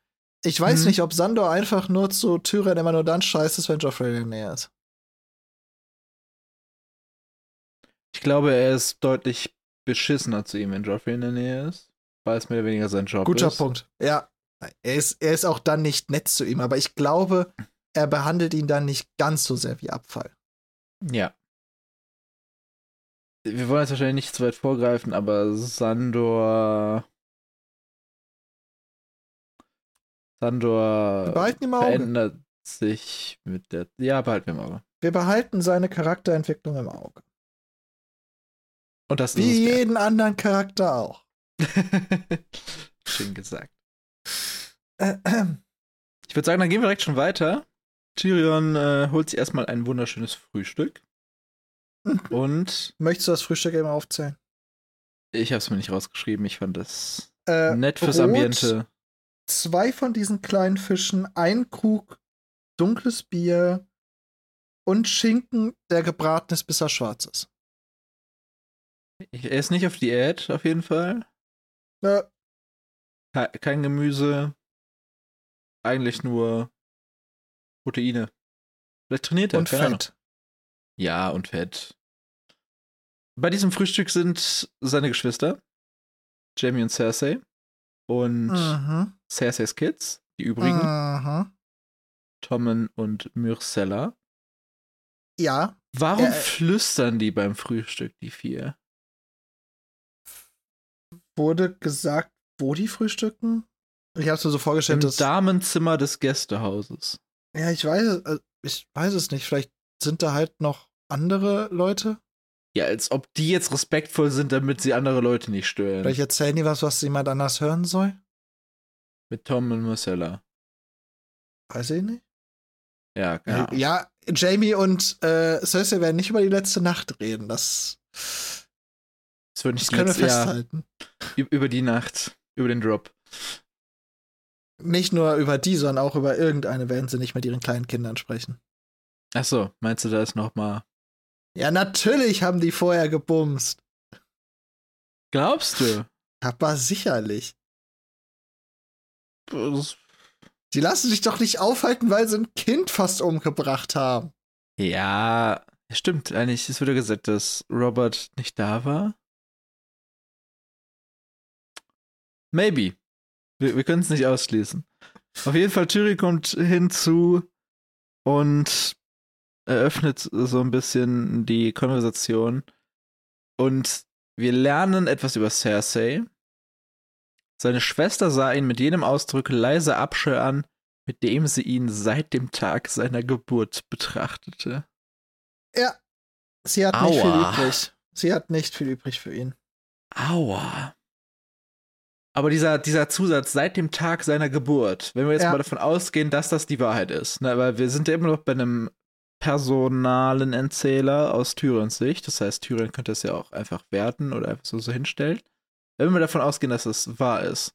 Ich weiß mhm. nicht, ob Sandor einfach nur zu Tyrion immer nur dann scheiße ist, wenn Joffrey in der Nähe ist. Ich glaube, er ist deutlich beschissener zu ihm, wenn Joffrey in der Nähe ist, weil es mehr oder weniger sein Job Guter ist. Guter Punkt. Ja, er ist, er ist auch dann nicht nett zu ihm, aber ich glaube, er behandelt ihn dann nicht ganz so sehr wie Abfall. Ja. Wir wollen jetzt wahrscheinlich nicht zu weit vorgreifen, aber Sandor. Sandor verändert sich mit der. Ja, behalten wir im Auge. Wir behalten seine Charakterentwicklung im Auge. Und das Wie jeden anderen Charakter auch. [LAUGHS] Schön gesagt. Äh, äh, Ich würde sagen, dann gehen wir direkt schon weiter. Tyrion äh, holt sich erstmal ein wunderschönes Frühstück. [LAUGHS] Und Möchtest du das Frühstück eben aufzählen? ich habe es mir nicht rausgeschrieben. Ich fand das Äh, nett fürs Brot, Ambiente. Zwei von diesen kleinen Fischen, ein Krug dunkles Bier und Schinken, der gebraten ist, bis er schwarz ist. Ich, er ist nicht auf Diät, auf jeden Fall. Ke- Kein Gemüse. Eigentlich nur Proteine. Vielleicht trainiert er. und keine Ahnung. Fett. Ja, und Fett. Bei diesem Frühstück sind seine Geschwister, Jamie und Cersei, und Mhm. Cerseis Kids, die übrigen, Mhm. Tommen und Myrcella. Ja, Warum Äh, flüstern die beim Frühstück, die vier? wurde gesagt, wo die frühstücken? Ich hab's mir so Im vorgestellt, dass. Damenzimmer des Gästehauses. Ja, ich weiß, es- äh, ich weiß es nicht. Vielleicht sind da halt noch andere Leute. Ja, als ob die jetzt respektvoll sind, damit sie andere Leute nicht stören. Vielleicht erzählen die was, was jemand anders hören soll. Mit Tom und Marcella. Weiß ich nicht. Ja, Ja, ja. ja Jamie und äh, Cersei werden nicht über die letzte Nacht reden. Das, Das wird das nicht können wir ja, festhalten. ü- über die Nacht, über den Drop. Nicht nur über die, sondern auch über irgendeine werden sie nicht mit ihren kleinen Kindern sprechen. Ach so, meinst du, da ist noch mal. Ja, natürlich haben die vorher gebumst. Glaubst du? Aber sicherlich. Die lassen sich doch nicht aufhalten, weil sie ein Kind fast umgebracht haben. Ja, stimmt. Eigentlich, es wird ja gesagt, dass Robert nicht da war. Maybe. Wir, wir können es nicht ausschließen. Auf jeden Fall, Tyrion kommt hinzu und eröffnet so ein bisschen die Konversation. Und wir lernen etwas über Cersei. Seine Schwester sah ihn mit jenem Ausdruck leiser Abscheu an, mit dem sie ihn seit dem Tag seiner Geburt betrachtete. Ja. Sie hat nicht viel Aua. übrig. Sie hat nicht viel übrig für ihn. Aua. Aber dieser, dieser Zusatz seit dem Tag seiner Geburt, wenn wir jetzt Ja. mal davon ausgehen, dass das die Wahrheit ist, ne, weil wir sind ja immer noch bei einem personalen Erzähler aus Tyrions Sicht, das heißt, Tyrion könnte es ja auch einfach werten oder einfach so, so hinstellen. Wenn wir davon ausgehen, dass es wahr ist,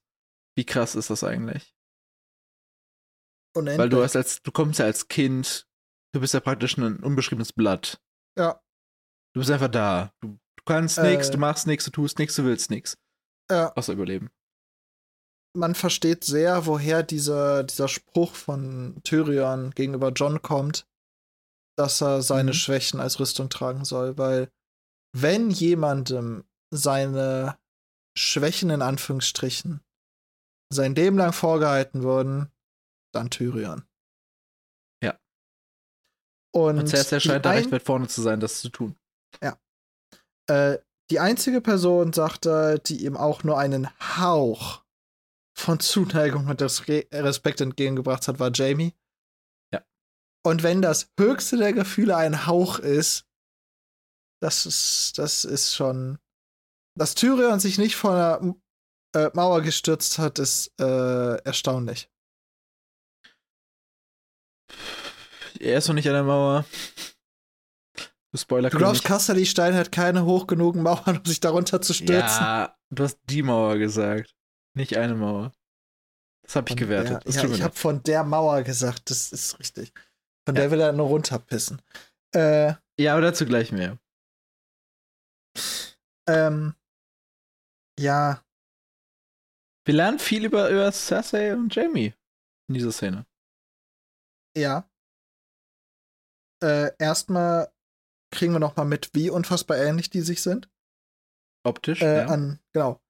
wie krass ist das eigentlich? Unendlich. Weil du hast als, du kommst ja als Kind, du bist ja praktisch ein unbeschriebenes Blatt. Ja. Du bist einfach da. Du, du kannst Äh. nichts, du machst nichts, du tust nichts, du willst nichts. Ja. Außer überleben. man versteht sehr, woher dieser, dieser Spruch von Tyrion gegenüber John kommt, dass er seine Mhm. Schwächen als Rüstung tragen soll, weil wenn jemandem seine Schwächen in Anführungsstrichen sein Leben lang vorgehalten wurden, dann Tyrion. Ja. Und, Und Cersei scheint da recht weit vorne zu sein, das zu tun. Äh, die einzige Person, sagt er, die ihm auch nur einen Hauch von Zuneigung und Respekt entgegengebracht hat, war Jamie. Ja. Und wenn das höchste der Gefühle ein Hauch ist, das ist, das ist schon. Dass Tyrion sich nicht von der äh, Mauer gestürzt hat, ist äh, erstaunlich. Er ist noch nicht an der Mauer. Du Spoiler Du glaubst, Casterly Stein hat keine hoch genugen Mauern, um sich darunter zu stürzen? Ja, du hast die Mauer gesagt. Nicht eine Mauer. Das habe ich Von gewertet. Der, ja, ich habe von der Mauer gesagt, das ist richtig. Von Ja. der will er nur runterpissen. Äh, ja, aber dazu gleich mehr. ähm, ja, Wir lernen viel über, über Cersei und Jamie in dieser Szene. ja. Äh, erstmal kriegen wir noch mal mit, wie unfassbar ähnlich die sich sind. Optisch, Äh, ja. an, genau.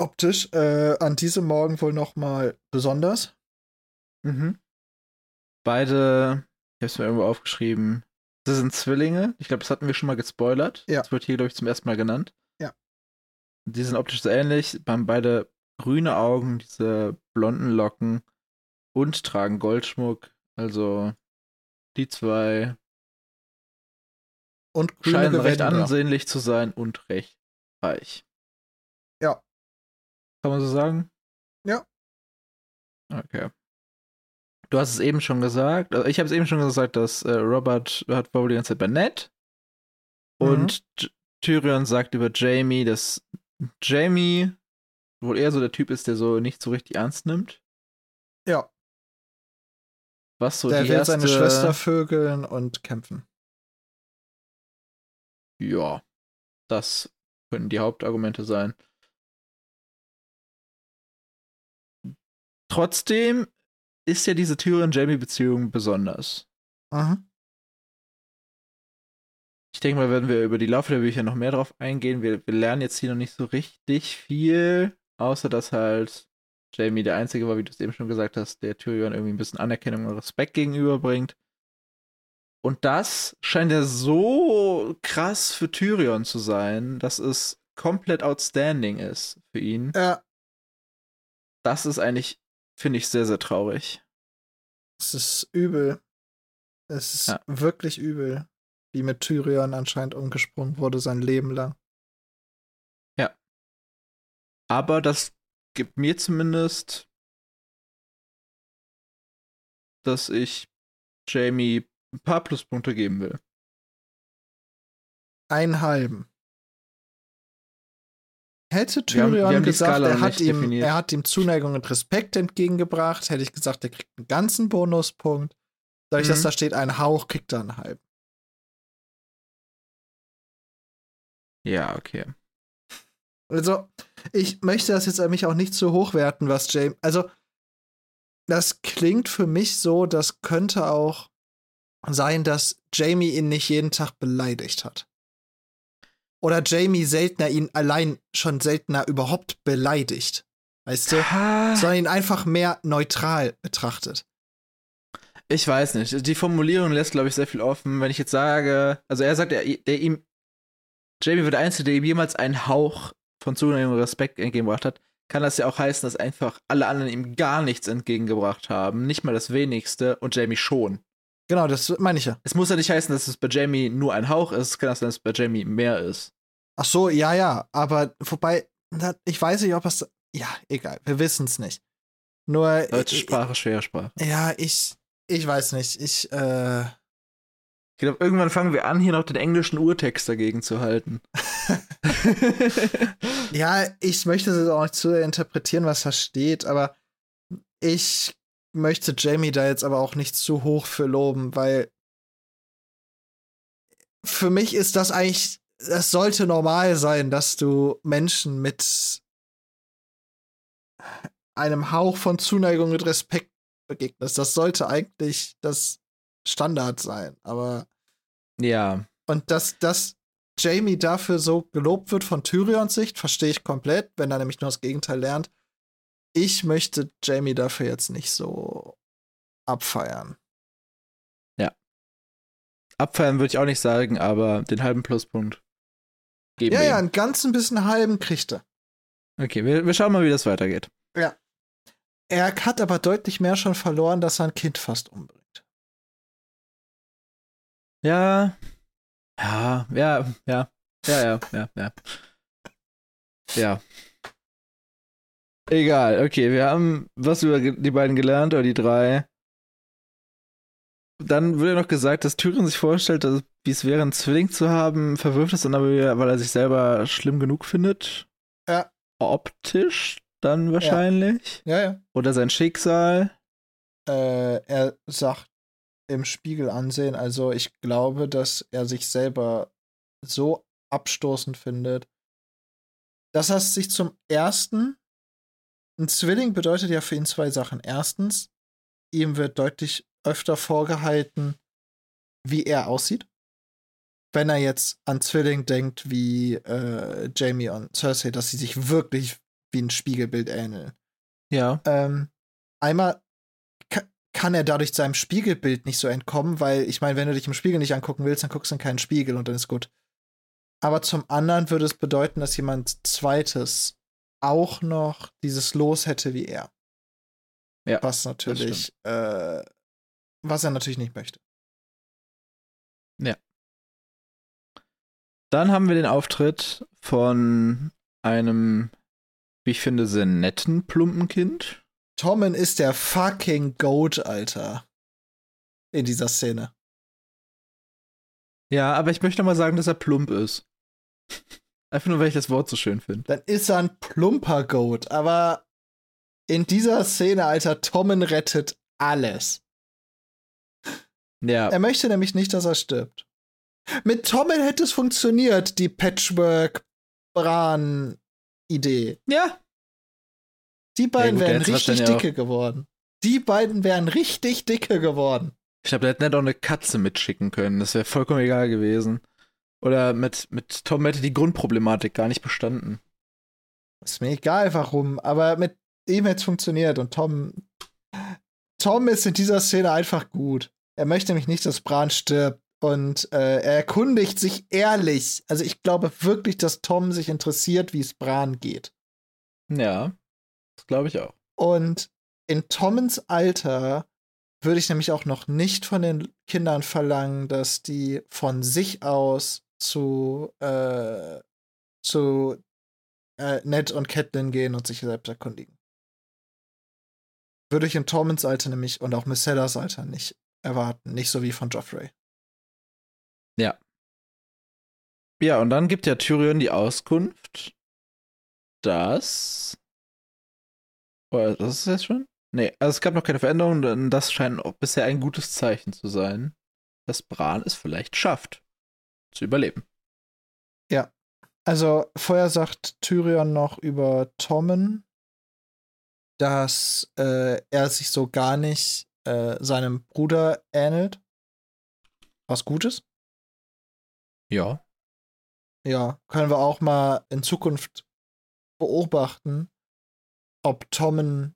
optisch äh, an diesem Morgen wohl noch mal besonders. Mhm. Beide, ich habe es mir irgendwo aufgeschrieben, das sind Zwillinge. Ich glaube, das hatten wir schon mal gespoilert. Ja. Das wird hier, glaube ich, zum ersten Mal genannt. Die sind optisch sehr ähnlich, haben beide grüne Augen, diese blonden Locken und tragen Goldschmuck. Also die zwei Und scheinen recht Gewänder. ansehnlich zu sein und recht reich. Ja. Kann man so sagen? Ja. Okay. Du hast es eben schon gesagt, also ich habe es eben schon gesagt, dass äh, Robert hat wohl die ganze Zeit bei Ned Mhm. und Tyrion sagt über Jamie, dass Jamie wohl eher so der Typ ist, der so nicht so richtig ernst nimmt. Ja, Was so der die will erste, seine Schwester vögeln und kämpfen. Ja, das können die Hauptargumente sein. Trotzdem ist ja diese Tyrion-Jamie-Beziehung besonders. Mhm. Ich denke mal, werden wir über die Laufe der Bücher noch mehr drauf eingehen. Wir, wir lernen jetzt hier noch nicht so richtig viel, außer dass halt Jamie der Einzige war, wie du es eben schon gesagt hast, der Tyrion irgendwie ein bisschen Anerkennung und Respekt gegenüberbringt. Und das scheint ja so krass für Tyrion zu sein, dass es komplett outstanding ist für ihn. Ja, Das ist eigentlich, finde ich, sehr, sehr traurig. es ist übel. Es ist Ja. wirklich übel, wie mit Tyrion anscheinend umgesprungen wurde sein Leben lang. Aber das gibt mir zumindest, dass ich Jamie ein paar Pluspunkte geben will. Einen halben. Hätte Wir haben- wir Tyrion haben die gesagt, er hat, ihm, definiert. er hat ihm Zuneigung und Respekt entgegengebracht, hätte ich gesagt, er kriegt einen ganzen Bonuspunkt. Dadurch, dass Mhm. da steht ein Hauch, kriegt er einen halben. Ja, okay. Also, ich möchte das jetzt mich auch nicht zu hoch werten, was Jamie. Also, das klingt für mich so, das könnte auch sein, dass Jamie ihn nicht jeden Tag beleidigt hat. Oder Jamie seltener ihn allein schon seltener überhaupt beleidigt. Weißt du? Sondern ihn einfach mehr neutral betrachtet. Ich weiß nicht. Die Formulierung lässt, glaube ich, sehr viel offen. Wenn ich jetzt sage, also er sagt, er, der ihm, Jamie wird der Einzige, der ihm jemals einen Hauch von und Respekt entgegengebracht hat, kann das ja auch heißen, dass einfach alle anderen ihm gar nichts entgegengebracht haben. Nicht mal das wenigste und Jamie schon. Genau, das meine ich ja. Es muss ja nicht heißen, dass es bei Jamie nur ein Hauch ist. Es kann auch sein, dass es bei Jamie mehr ist. Ach so, ja, ja. Aber wobei, ich weiß nicht, ob es. Ja, egal. Wir wissen es nicht. Nur. Deutsche ich- Sprache, schwere Sprache. Ja, ich. Ich weiß nicht. Ich, äh. Ich glaube, irgendwann fangen wir an, hier noch den englischen Urtext dagegen zu halten. [LAUGHS] [LAUGHS] Ja, ich möchte es auch nicht zu interpretieren, was da steht, aber ich möchte Jamie da jetzt aber auch nicht zu hoch für loben, weil für mich ist das eigentlich, das sollte normal sein, dass du Menschen mit einem Hauch von Zuneigung und Respekt begegnest. Das sollte eigentlich das Standard sein, aber ja. und dass, dass Jamie dafür so gelobt wird von Tyrions Sicht, verstehe ich komplett, wenn er nämlich nur das Gegenteil lernt. Ich möchte Jamie dafür jetzt nicht so abfeiern. Abfeiern würde ich auch nicht sagen, aber den halben Pluspunkt geben Ja, wir ja, einen ganzen bisschen halben kriegt er. Okay, wir, wir schauen mal, wie das weitergeht. Er hat aber deutlich mehr schon verloren, dass er ein Kind fast umbringt. Ja. Ja, ja, ja. Ja, ja, ja, ja. Ja. Egal, okay, wir haben was über die beiden gelernt, oder die drei. Dann wurde noch gesagt, dass Tyrion sich vorstellt, dass, wie es wäre, einen Zwilling zu haben, verwirft es dann aber wieder, weil er sich selber schlimm genug findet. Ja. Optisch dann wahrscheinlich. Ja, ja. Oder sein Schicksal. Äh, er sagt im Spiegel ansehen, also ich glaube, dass er sich selber so abstoßend findet, dass er sich zum ersten, ein Zwilling bedeutet ja für ihn zwei Sachen. Erstens, ihm wird deutlich öfter vorgehalten, wie er aussieht. Wenn er jetzt an Zwilling denkt wie äh, Jamie und Cersei, dass sie sich wirklich wie ein Spiegelbild ähneln. Ja. Ähm, einmal kann er dadurch seinem Spiegelbild nicht so entkommen, weil ich meine, wenn du dich im Spiegel nicht angucken willst, dann guckst du in keinen Spiegel und dann ist gut. Aber zum anderen würde es bedeuten, dass jemand zweites auch noch dieses Los hätte wie er. Ja, Was natürlich, äh, was er natürlich nicht möchte. Dann haben wir den Auftritt von einem, wie ich finde, sehr netten, plumpen Kind. Tommen ist der fucking Goat, Alter. In dieser Szene. Ja, aber ich möchte mal sagen, dass er plump ist. [LAUGHS] Einfach nur, weil ich das Wort so schön finde. Dann ist er ein plumper Goat, aber in dieser Szene, Alter, Tommen rettet alles. Ja, Er möchte nämlich nicht, dass er stirbt. Mit Tommen hätte es funktioniert, die Patchwork-Bran-Idee. ja, Die beiden gut, der wären richtig dicke geworden. Die beiden wären richtig dicke geworden. Ich glaube, der hätte nicht auch eine Katze mitschicken können. Das wäre vollkommen egal gewesen. Oder mit, mit Tom hätte die Grundproblematik gar nicht bestanden. Ist mir egal, warum, aber mit ihm hätte es funktioniert und Tom. Tom ist in dieser Szene einfach gut. Er möchte nämlich nicht, dass Bran stirbt. Und äh, er erkundigt sich ehrlich. Also ich glaube wirklich, dass Tom sich interessiert, wie es Bran geht. Ja, das glaube ich auch. Und in Tommens Alter würde ich nämlich auch noch nicht von den Kindern verlangen, dass die von sich aus zu, äh, zu äh, Ned und Catelyn gehen und sich selbst erkundigen. Würde ich in Tommens Alter nämlich und auch Missellas Alter nicht erwarten. Nicht so wie von Joffrey. Ja, und dann gibt ja Tyrion die Auskunft, dass. Oder das ist jetzt schon? Nee, also es gab noch keine Veränderungen, denn das scheint auch bisher ein gutes Zeichen zu sein, dass Bran es vielleicht schafft, zu überleben. Also vorher sagt Tyrion noch über Tommen, dass äh, er sich so gar nicht äh, seinem Bruder ähnelt. Was Gutes. Ja. Ja, können wir auch mal in Zukunft beobachten, ob Tommen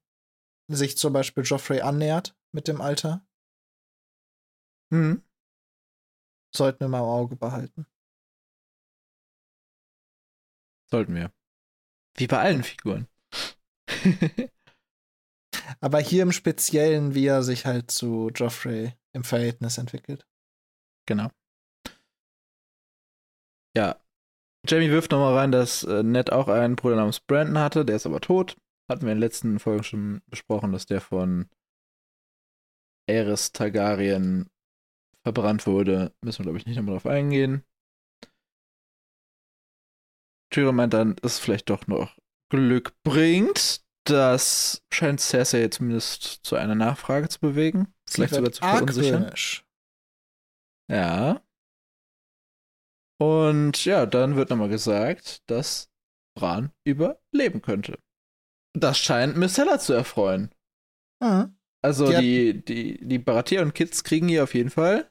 sich zum Beispiel Joffrey annähert mit dem Alter. Hm. Sollten wir mal im Auge behalten. Sollten wir. Wie bei allen Figuren. [LAUGHS] Aber hier im Speziellen, wie er sich halt zu Joffrey im Verhältnis entwickelt. genau. Ja. Jamie wirft nochmal rein, dass äh, Ned auch einen Bruder namens Brandon hatte, der ist aber tot. Hatten wir in den letzten Folgen schon besprochen, dass der von Aerys Targaryen verbrannt wurde. Müssen wir, glaube ich, nicht nochmal drauf eingehen. Tyrion meint dann, dass es vielleicht doch noch Glück bringt. Das scheint Cersei zumindest zu einer Nachfrage zu bewegen. Vielleicht Sie sogar wird zu verunsichern. argwöhnisch. Ja. Und ja, dann wird nochmal gesagt, dass Bran überleben könnte. Das scheint Missella zu erfreuen. Mhm. Also Die hat- die, die, die Baratheon und Kids kriegen hier auf jeden Fall.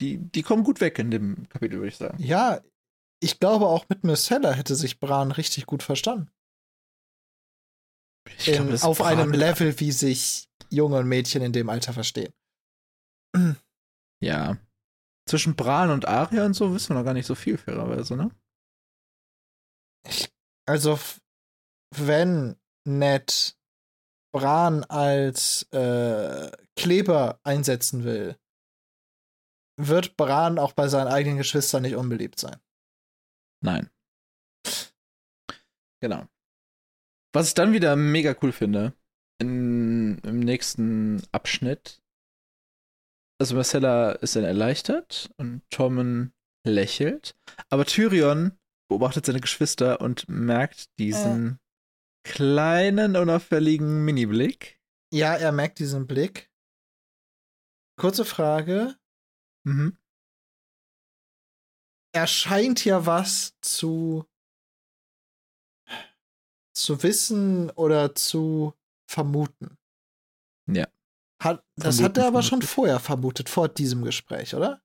Die, die kommen gut weg in dem Kapitel, würde ich sagen. Ja, ich glaube auch mit Myrcella hätte sich Bran richtig gut verstanden. Ich glaube, In, auf Bran einem Level, wie sich Junge und Mädchen in dem Alter verstehen. [CLEARS THROAT] Ja. Zwischen Bran und Arya und so wissen wir noch gar nicht so viel, fairerweise, ne? Ich, also, wenn Ned Bran als äh, Kleber einsetzen will, wird Bran auch bei seinen eigenen Geschwistern nicht unbeliebt sein. Nein. Genau. Was ich dann wieder mega cool finde, in, im nächsten Abschnitt, also Marcella ist dann erleichtert und Tommen lächelt, aber Tyrion beobachtet seine Geschwister und merkt diesen kleinen, unauffälligen Mini-Blick. Ja, er merkt diesen Blick. Kurze Frage. Mhm. Er scheint ja was zu zu wissen oder zu vermuten. Ja. Hat, das Vermuten, hat er aber schon vermutlich. vorher vermutet, vor diesem Gespräch, oder?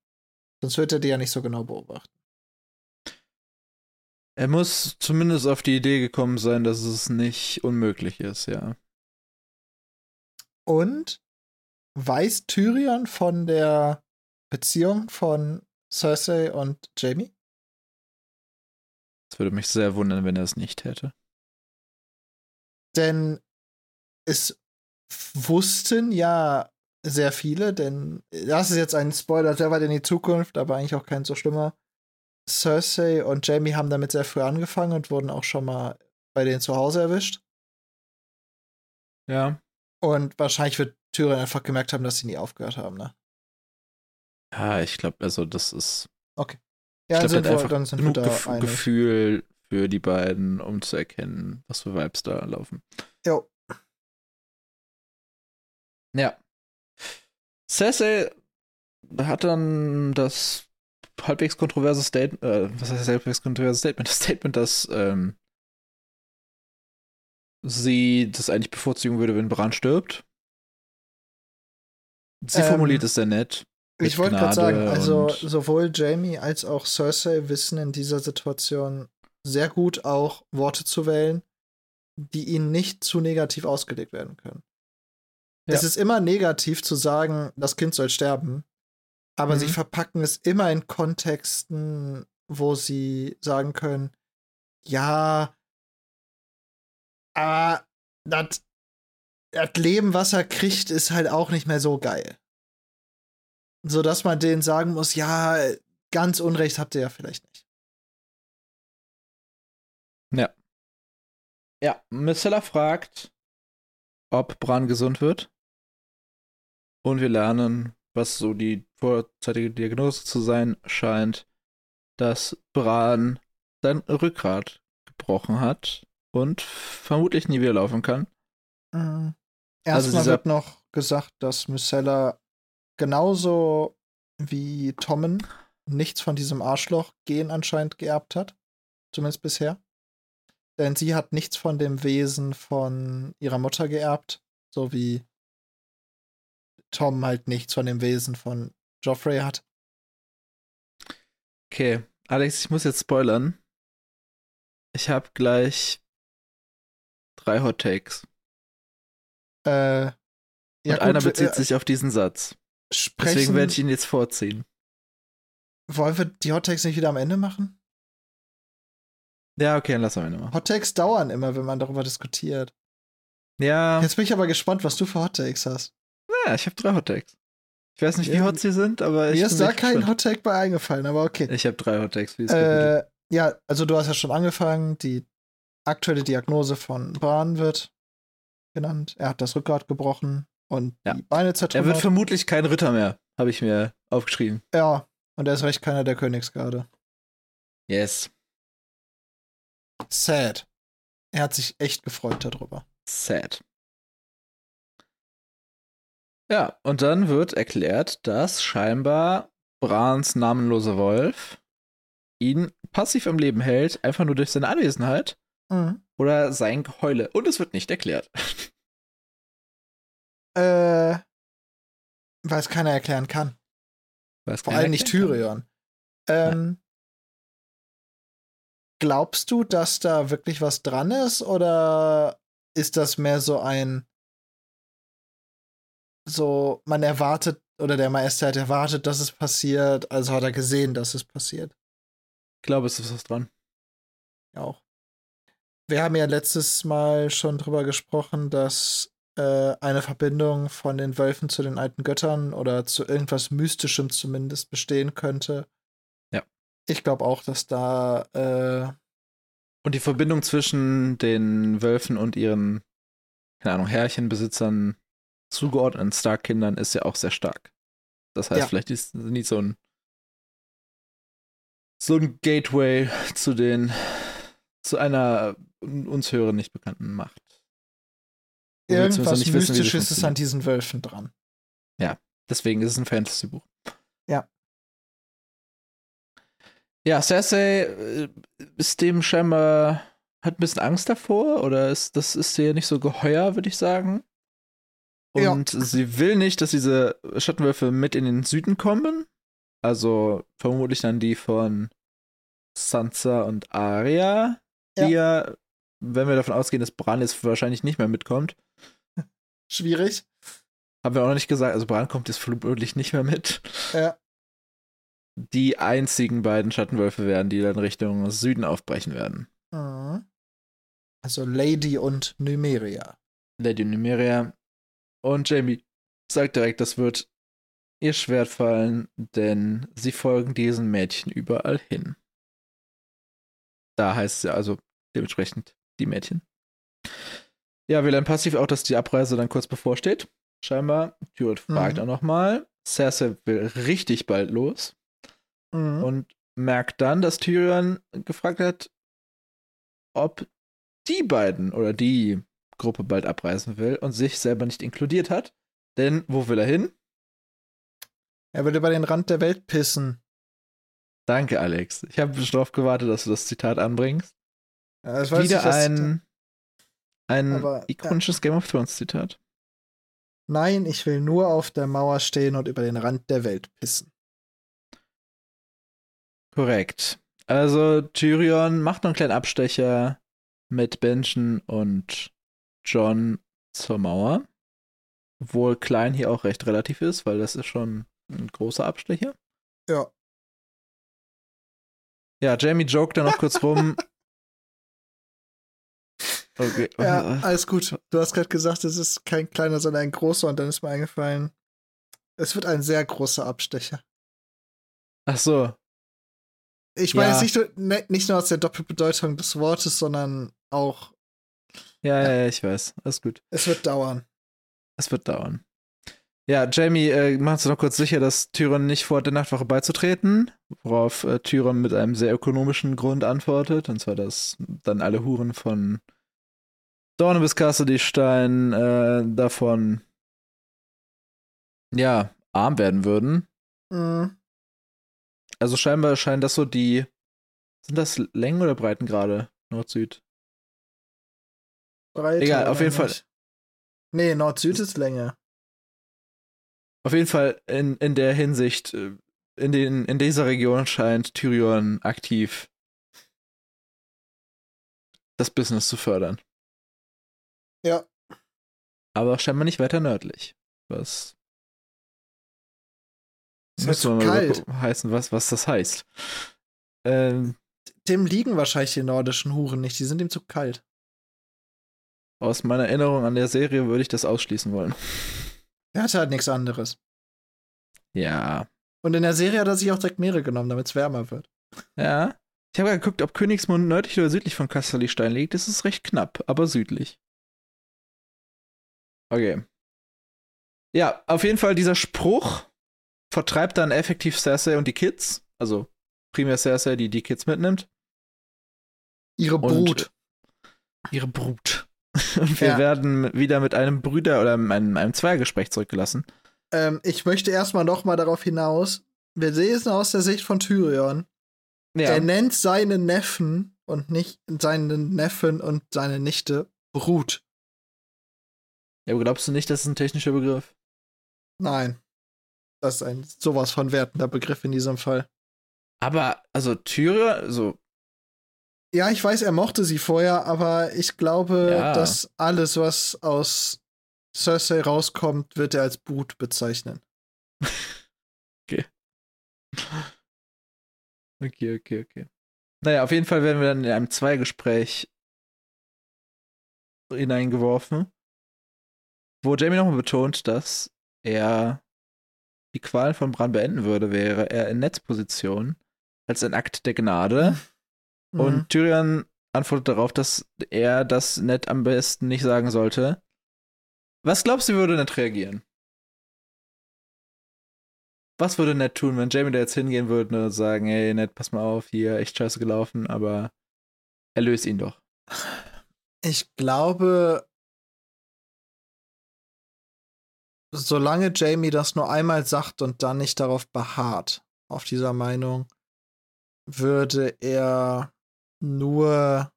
Sonst wird er die ja nicht so genau beobachten. Er muss zumindest auf die Idee gekommen sein, dass es nicht unmöglich ist, ja. Und weiß Tyrion von der Beziehung von Cersei und Jamie? Es würde mich sehr wundern, wenn er es nicht hätte. Denn es wussten ja sehr viele, denn das ist jetzt ein Spoiler sehr weit in die Zukunft, aber eigentlich auch kein so schlimmer. Cersei und Jamie haben damit sehr früh angefangen und wurden auch schon mal bei denen zu Hause erwischt. Ja. Und wahrscheinlich wird Tyrion einfach gemerkt haben, dass sie nie aufgehört haben, ne? Ja, ich glaube, also das ist. Okay. Ja, ich dann, glaub, sind wir, dann sind genug wir da Gef einig. Gefühl für die beiden, um zu erkennen, was für Vibes da laufen. Jo. Ja. Cersei hat dann das halbwegs kontroverse Statement, äh, was heißt halbwegs kontroverse Statement? Das Statement, dass ähm, sie das eigentlich bevorzugen würde, wenn Bran stirbt. Sie Ähm, formuliert es sehr nett. Ich wollte gerade sagen, also sowohl Jamie als auch Cersei wissen in dieser Situation sehr gut auch Worte zu wählen, die ihnen nicht zu negativ ausgelegt werden können. Ja. Es ist immer negativ zu sagen, das Kind soll sterben, aber Mhm. sie verpacken es immer in Kontexten, wo sie sagen können, ja, aber das das Leben, was er kriegt, ist halt auch nicht mehr so geil. So dass man denen sagen muss, ja, ganz Unrecht habt ihr ja vielleicht nicht. Ja. Ja, Missella fragt, ob Bran gesund wird. Und wir lernen, was so die vorzeitige Diagnose zu sein scheint, dass Bran sein Rückgrat gebrochen hat und vermutlich nie wieder laufen kann. Mhm. Also Erstmal dieser- wird noch gesagt, dass Myrcella genauso wie Tommen nichts von diesem Arschloch-Gen anscheinend geerbt hat. Zumindest bisher. Denn sie hat nichts von dem Wesen von ihrer Mutter geerbt, so wie Tom halt nichts von dem Wesen von Joffrey hat. Okay, Alex, ich muss jetzt spoilern. Ich habe gleich drei Hot Takes. Äh, ja, und einer gut, bezieht äh, sich auf diesen Satz. sprechen, Deswegen werde ich ihn jetzt vorziehen. Wollen wir die Hottakes nicht wieder am Ende machen? Ja, okay, dann lassen wir ihn mal. Hottakes dauern immer, wenn man darüber diskutiert. Ja, Jetzt bin ich aber gespannt, was du für Hottakes hast. ja ich habe drei Hot Takes. Ich weiß nicht, wie hot sie sind, aber ich Mir ist da kein gespannt. Hottake bei eingefallen, aber okay. Ich habe drei Hot Takes. Wie ist äh, ja, also du hast ja schon angefangen. Die aktuelle Diagnose von Bran wird genannt. Er hat das Rückgrat gebrochen und Ja. die Beine Er wird zertrümmert. vermutlich kein Ritter mehr, habe ich mir aufgeschrieben. ja, und er ist recht keiner der Königsgarde. Yes. Sad. Er hat sich echt gefreut darüber. Sad. Ja, und dann wird erklärt, dass scheinbar Brans namenloser Wolf ihn passiv am Leben hält, einfach nur durch seine Anwesenheit Mhm. oder sein Geheule. Und es wird nicht erklärt. Äh, weil es keiner erklären kann. Weil es Vor allem nicht. Tyrion. Ähm, glaubst du, dass da wirklich was dran ist oder ist das mehr so ein so man erwartet oder der Meister hat erwartet, dass es passiert, also hat er gesehen, dass es passiert. Ich glaube, es ist was dran. Ja, Auch. Wir haben ja letztes Mal schon drüber gesprochen, dass äh, eine Verbindung von den Wölfen zu den alten Göttern oder zu irgendwas Mystischem zumindest bestehen könnte. Ja. Ich glaube auch, dass da äh, Und die Verbindung zwischen den Wölfen und ihren, keine Ahnung, Herrchenbesitzern, zugeordneten Stark-Kindern ist ja auch sehr stark. Das heißt, Ja. vielleicht ist nicht so ein so ein Gateway zu den zu einer uns höheren nicht bekannten Macht. Irgendwas nicht wissen, Mystisches ist an diesen Wölfen dran. Deswegen ist es ein Fantasy-Buch. Ja. Ja, Cersei äh, ist dem scheinbar, hat ein bisschen Angst davor oder ist, das ist ihr nicht so geheuer, würde ich sagen. Ja. Und sie will nicht, dass diese Schattenwölfe mit in den Süden kommen. Also vermutlich dann die von Sansa und Arya, die ja, wenn wir davon ausgehen, dass Bran jetzt wahrscheinlich nicht mehr mitkommt. [LAUGHS] Schwierig. Haben wir auch noch nicht gesagt, also Bran kommt jetzt vermutlich nicht mehr mit. Ja. Die einzigen beiden Schattenwölfe werden, die dann Richtung Süden aufbrechen werden. Mhm. Also Lady und Numeria. Lady Numeria. Und Jamie sagt direkt, das wird ihr Schwert fallen, denn sie folgen diesen Mädchen überall hin. Da heißt es ja also dementsprechend die Mädchen. Ja, wir lernen passiv auch, dass die Abreise dann kurz bevorsteht. Scheinbar. Tyrion fragt Mhm. auch nochmal. Cersei will richtig bald los Mhm. und merkt dann, dass Tyrion gefragt hat, ob die beiden oder die Gruppe bald abreisen will und sich selber nicht inkludiert hat. Denn wo will er hin? Er will über den Rand der Welt pissen. Danke, Alex. Ich habe schon darauf gewartet, dass du das Zitat anbringst. Ja, Wieder ich, das- ein, ein Aber, ja. ikonisches Game of Thrones Zitat. Nein, ich will nur auf der Mauer stehen und über den Rand der Welt pissen. Korrekt. Also Tyrion macht noch einen kleinen Abstecher mit Benjen und John zur Mauer. Obwohl klein hier auch recht relativ ist, weil das ist schon ein großer Abstecher. Ja. Ja, Jamie joked dann noch kurz rum. [LAUGHS] Okay. Ja, alles gut. Du hast gerade gesagt, es ist kein kleiner, sondern ein großer und dann ist mir eingefallen, es wird ein sehr großer Abstecher. Ach so. Ich meine Ja. jetzt nicht, ne, nicht nur aus der Doppelbedeutung des Wortes, sondern auch, Ja, ja, ja, ich weiß. Alles gut. es wird dauern. Es wird dauern. Ja, Jamie äh, macht sich noch kurz sicher, dass Tyrion nicht vorhat, der Nachtwache beizutreten, worauf äh, Tyrion mit einem sehr ökonomischen Grund antwortet, und zwar, dass dann alle Huren von Dorne bis Cassidy-Stein äh, davon ja, arm werden würden. Mhm. Also scheinbar scheinen das so die sind das Längen oder Breitengrade? Nord-Süd. Breiter Egal, auf jeden Fall. nicht? Nee, Nord-Süd ist Länge. Auf jeden Fall in, in der Hinsicht, äh, in, den, in dieser Region scheint Tyrion aktiv das Business zu fördern. Ja. Aber scheinbar nicht weiter nördlich. Was Es müssen wir wird mal kalt. heißen, was, was das heißt. Ähm, Dem liegen wahrscheinlich die nordischen Huren nicht, die sind ihm zu kalt. Aus meiner Erinnerung an der Serie würde ich das ausschließen wollen. Er hatte halt nichts anderes. Ja. Und in der Serie hat er sich auch direkt Meere genommen, damit es wärmer wird. Ja. Ich habe geguckt, ob Königsmund nördlich oder südlich von Casterlystein liegt. Das ist recht knapp, aber südlich. Okay. Ja, auf jeden Fall dieser Spruch vertreibt dann effektiv Cersei und die Kids. Also primär Cersei, die die Kids mitnimmt. Ihre Und Brut. ihre Brut. Und wir Ja. werden wieder mit einem Brüder- oder einem, einem Zweiergespräch zurückgelassen. Ähm, ich möchte erstmal noch mal darauf hinaus, wir sehen es aus der Sicht von Tyrion. Er nennt seine Neffen und nicht seinen Neffen und seine Nichte Brut. ja, aber glaubst du nicht, das ist ein technischer Begriff? Nein. Das ist ein sowas von wertender Begriff in diesem Fall. Aber, also Tyrion, so, Ja, ich weiß, er mochte sie vorher, aber ich glaube, Ja. dass alles, was aus Cersei rauskommt, wird er als Brut bezeichnen. [LAUGHS] Okay, okay, okay. Naja, auf jeden Fall werden wir dann in einem Zweigespräch hineingeworfen, wo Jamie nochmal betont, dass er die Qualen von Bran beenden würde, wäre er in Netzposition als ein Akt der Gnade. [LAUGHS] Mhm. Und Tyrion antwortet darauf, dass er das Ned am besten nicht sagen sollte. Was glaubst du, würde Ned reagieren? Was würde Ned tun, wenn Jamie da jetzt hingehen würde und sagen, hey Ned, pass mal auf, hier echt scheiße gelaufen, aber erlöse ihn doch. Ich glaube, solange Jamie das nur einmal sagt und dann nicht darauf beharrt, auf dieser Meinung, würde er nur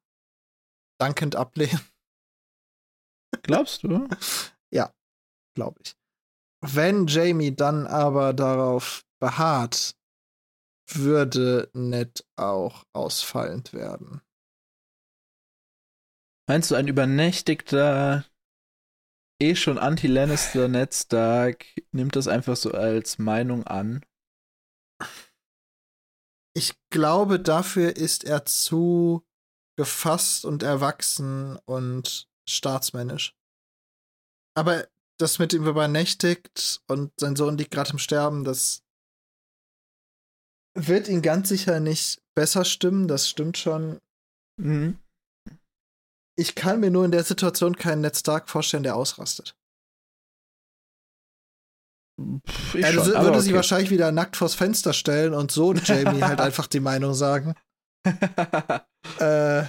dankend ablehnen, Glaubst du? [LAUGHS] glaube ich. Wenn Jamie dann aber darauf beharrt, würde Ned auch ausfallend werden. Meinst du, ein übernächtigter, eh schon Anti-Lannister Ned Stark nimmt das einfach so als Meinung an? Ich glaube, dafür ist er zu gefasst und erwachsen und staatsmännisch. Aber das mit ihm übernächtigt und sein Sohn liegt gerade im Sterben, das wird ihn ganz sicher nicht besser stimmen, das stimmt schon. Mhm. Ich kann mir nur in der Situation keinen Ned Stark vorstellen, der ausrastet. Ich er schon, würde aber sich okay. wahrscheinlich wieder nackt vors Fenster stellen und so Jamie halt [LAUGHS] einfach die Meinung sagen. [LAUGHS] Äh,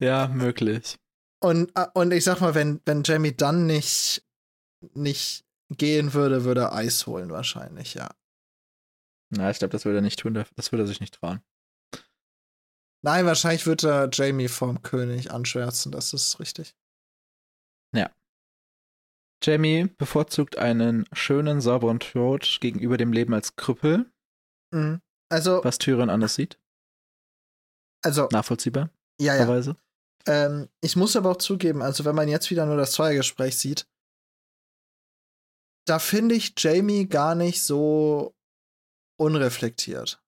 ja, möglich. und, äh, und ich sag mal, wenn, wenn Jamie dann nicht, nicht gehen würde, würde er Eis holen wahrscheinlich, ja. Na, ich glaube, das würde er nicht tun, das würde er sich nicht trauen. Nein, wahrscheinlich wird er Jamie vom König anschwärzen, das ist richtig. Jamie bevorzugt einen schönen, sauberen Tod gegenüber dem Leben als Krüppel, Mhm. Also, was Tyrion anders sieht. also, Nachvollziehbar, ja, ja. Ähm, ich muss aber auch zugeben, also wenn man jetzt wieder nur das Zweiergespräch sieht, da finde ich Jamie gar nicht so unreflektiert.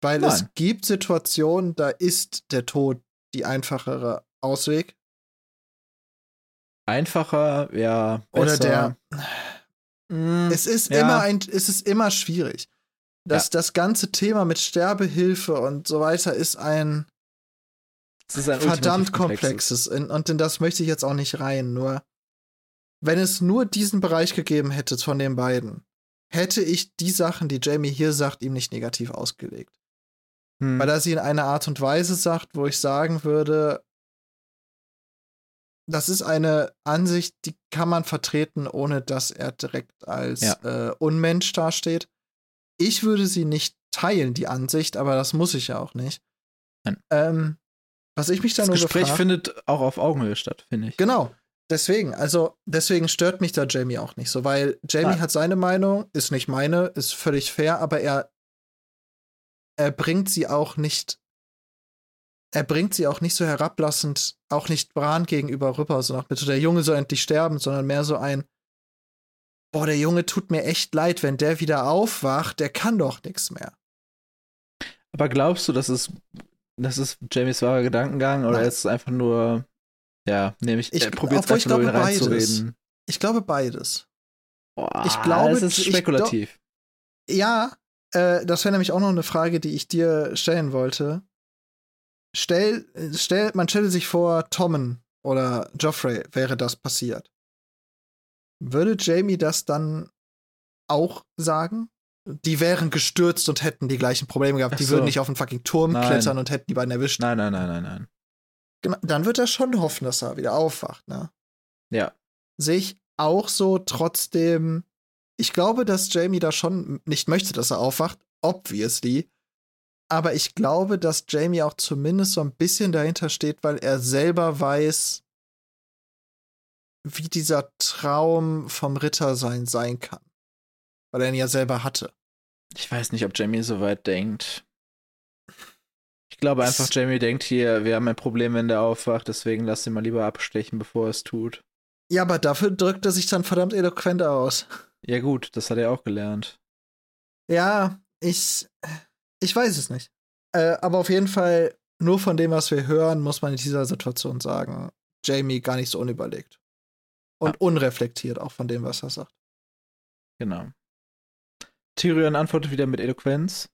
Weil es Nein. gibt Situationen, da ist der Tod die einfachere Ausweg. Einfacher, ja, Oder besser. der. Mm, Es ist Ja. immer ein, es ist immer schwierig. Das, Ja. das ganze Thema mit Sterbehilfe und so weiter ist ein ist ein verdammt komplexes. In- Und in das möchte ich jetzt auch nicht rein. Nur, wenn es nur diesen Bereich gegeben hätte von den beiden, hätte ich die Sachen, die Jamie hier sagt, ihm nicht negativ ausgelegt. Hm. Weil er sie in einer Art und Weise sagt, wo ich sagen würde, das ist eine Ansicht, die kann man vertreten, ohne dass er direkt als Ja. äh, Unmensch dasteht. Ich würde sie nicht teilen, die Ansicht, aber das muss ich ja auch nicht. Nein. Ähm, was ich mich dann das nur Gespräch gefragt, findet auch auf Augenhöhe statt, finde ich. Genau. Deswegen, also deswegen stört mich da Jamie auch nicht so, weil Jamie Nein. hat seine Meinung, ist nicht meine, ist völlig fair, aber er er bringt sie auch nicht er bringt sie auch nicht so herablassend, auch nicht Bran gegenüber rüber, so nach bitte der Junge soll endlich sterben, sondern mehr so ein Boah, der Junge tut mir echt leid, wenn der wieder aufwacht, der kann doch nichts mehr. Aber glaubst du, dass es, das ist Jamies wahrer Gedankengang oder Nein. ist es einfach nur, ja, nehme ich, Ich- er probiert obwohl einfach ich nur glaube, beides. reinzureden. Ich glaube beides. Boah, Ich glaube, das ist ich spekulativ. Ja, äh, das wäre nämlich auch noch eine Frage, die ich dir stellen wollte. Stell, stell, man stelle sich vor, Tommen oder Joffrey wäre das passiert. Würde Jamie das dann auch sagen? Die wären gestürzt und hätten die gleichen Probleme gehabt. Ach Die so. würden nicht auf einen fucking Turm Nein. klettern und hätten die beiden erwischt. nein, nein, nein, nein, nein. Genau, Dann wird er schon hoffen, dass er wieder aufwacht, ne? Ja. sehe ich auch so trotzdem. Ich glaube, dass Jamie da schon nicht möchte, dass er aufwacht, obviously. Aber ich glaube, dass Jamie auch zumindest so ein bisschen dahinter steht, weil er selber weiß, wie dieser Traum vom Rittersein sein kann. Weil er ihn ja selber hatte. Ich weiß nicht, ob Jamie so weit denkt. Ich glaube Es- einfach, Jamie denkt hier, wir haben ein Problem, wenn der aufwacht, deswegen lass ihn mal lieber abstechen, bevor er es tut. Ja, aber dafür drückt er sich dann verdammt eloquent aus. Ja, gut, das hat er auch gelernt. Ja, ich, ich weiß es nicht. Äh, aber auf jeden Fall, nur von dem, was wir hören, muss man in dieser Situation sagen, Jamie gar nicht so unüberlegt. Und Ja. unreflektiert auch von dem, was er sagt. Genau. Tyrion antwortet wieder mit Eloquenz.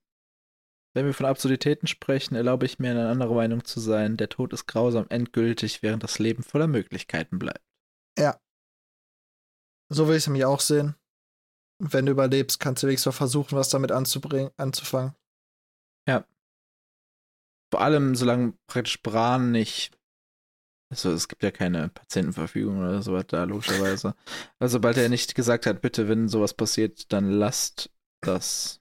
Wenn wir von Absurditäten sprechen, erlaube ich mir eine andere Meinung zu sein. Der Tod ist grausam endgültig, während das Leben voller Möglichkeiten bleibt. So will ich es nämlich auch sehen. Wenn du überlebst, kannst du wenigstens mal versuchen, was damit anzubringen, anzufangen. Vor allem, solange praktisch Bran nicht. Also, es gibt ja keine Patientenverfügung oder sowas da, logischerweise. [LAUGHS] Also, sobald er nicht gesagt hat, bitte, wenn sowas passiert, dann lasst das.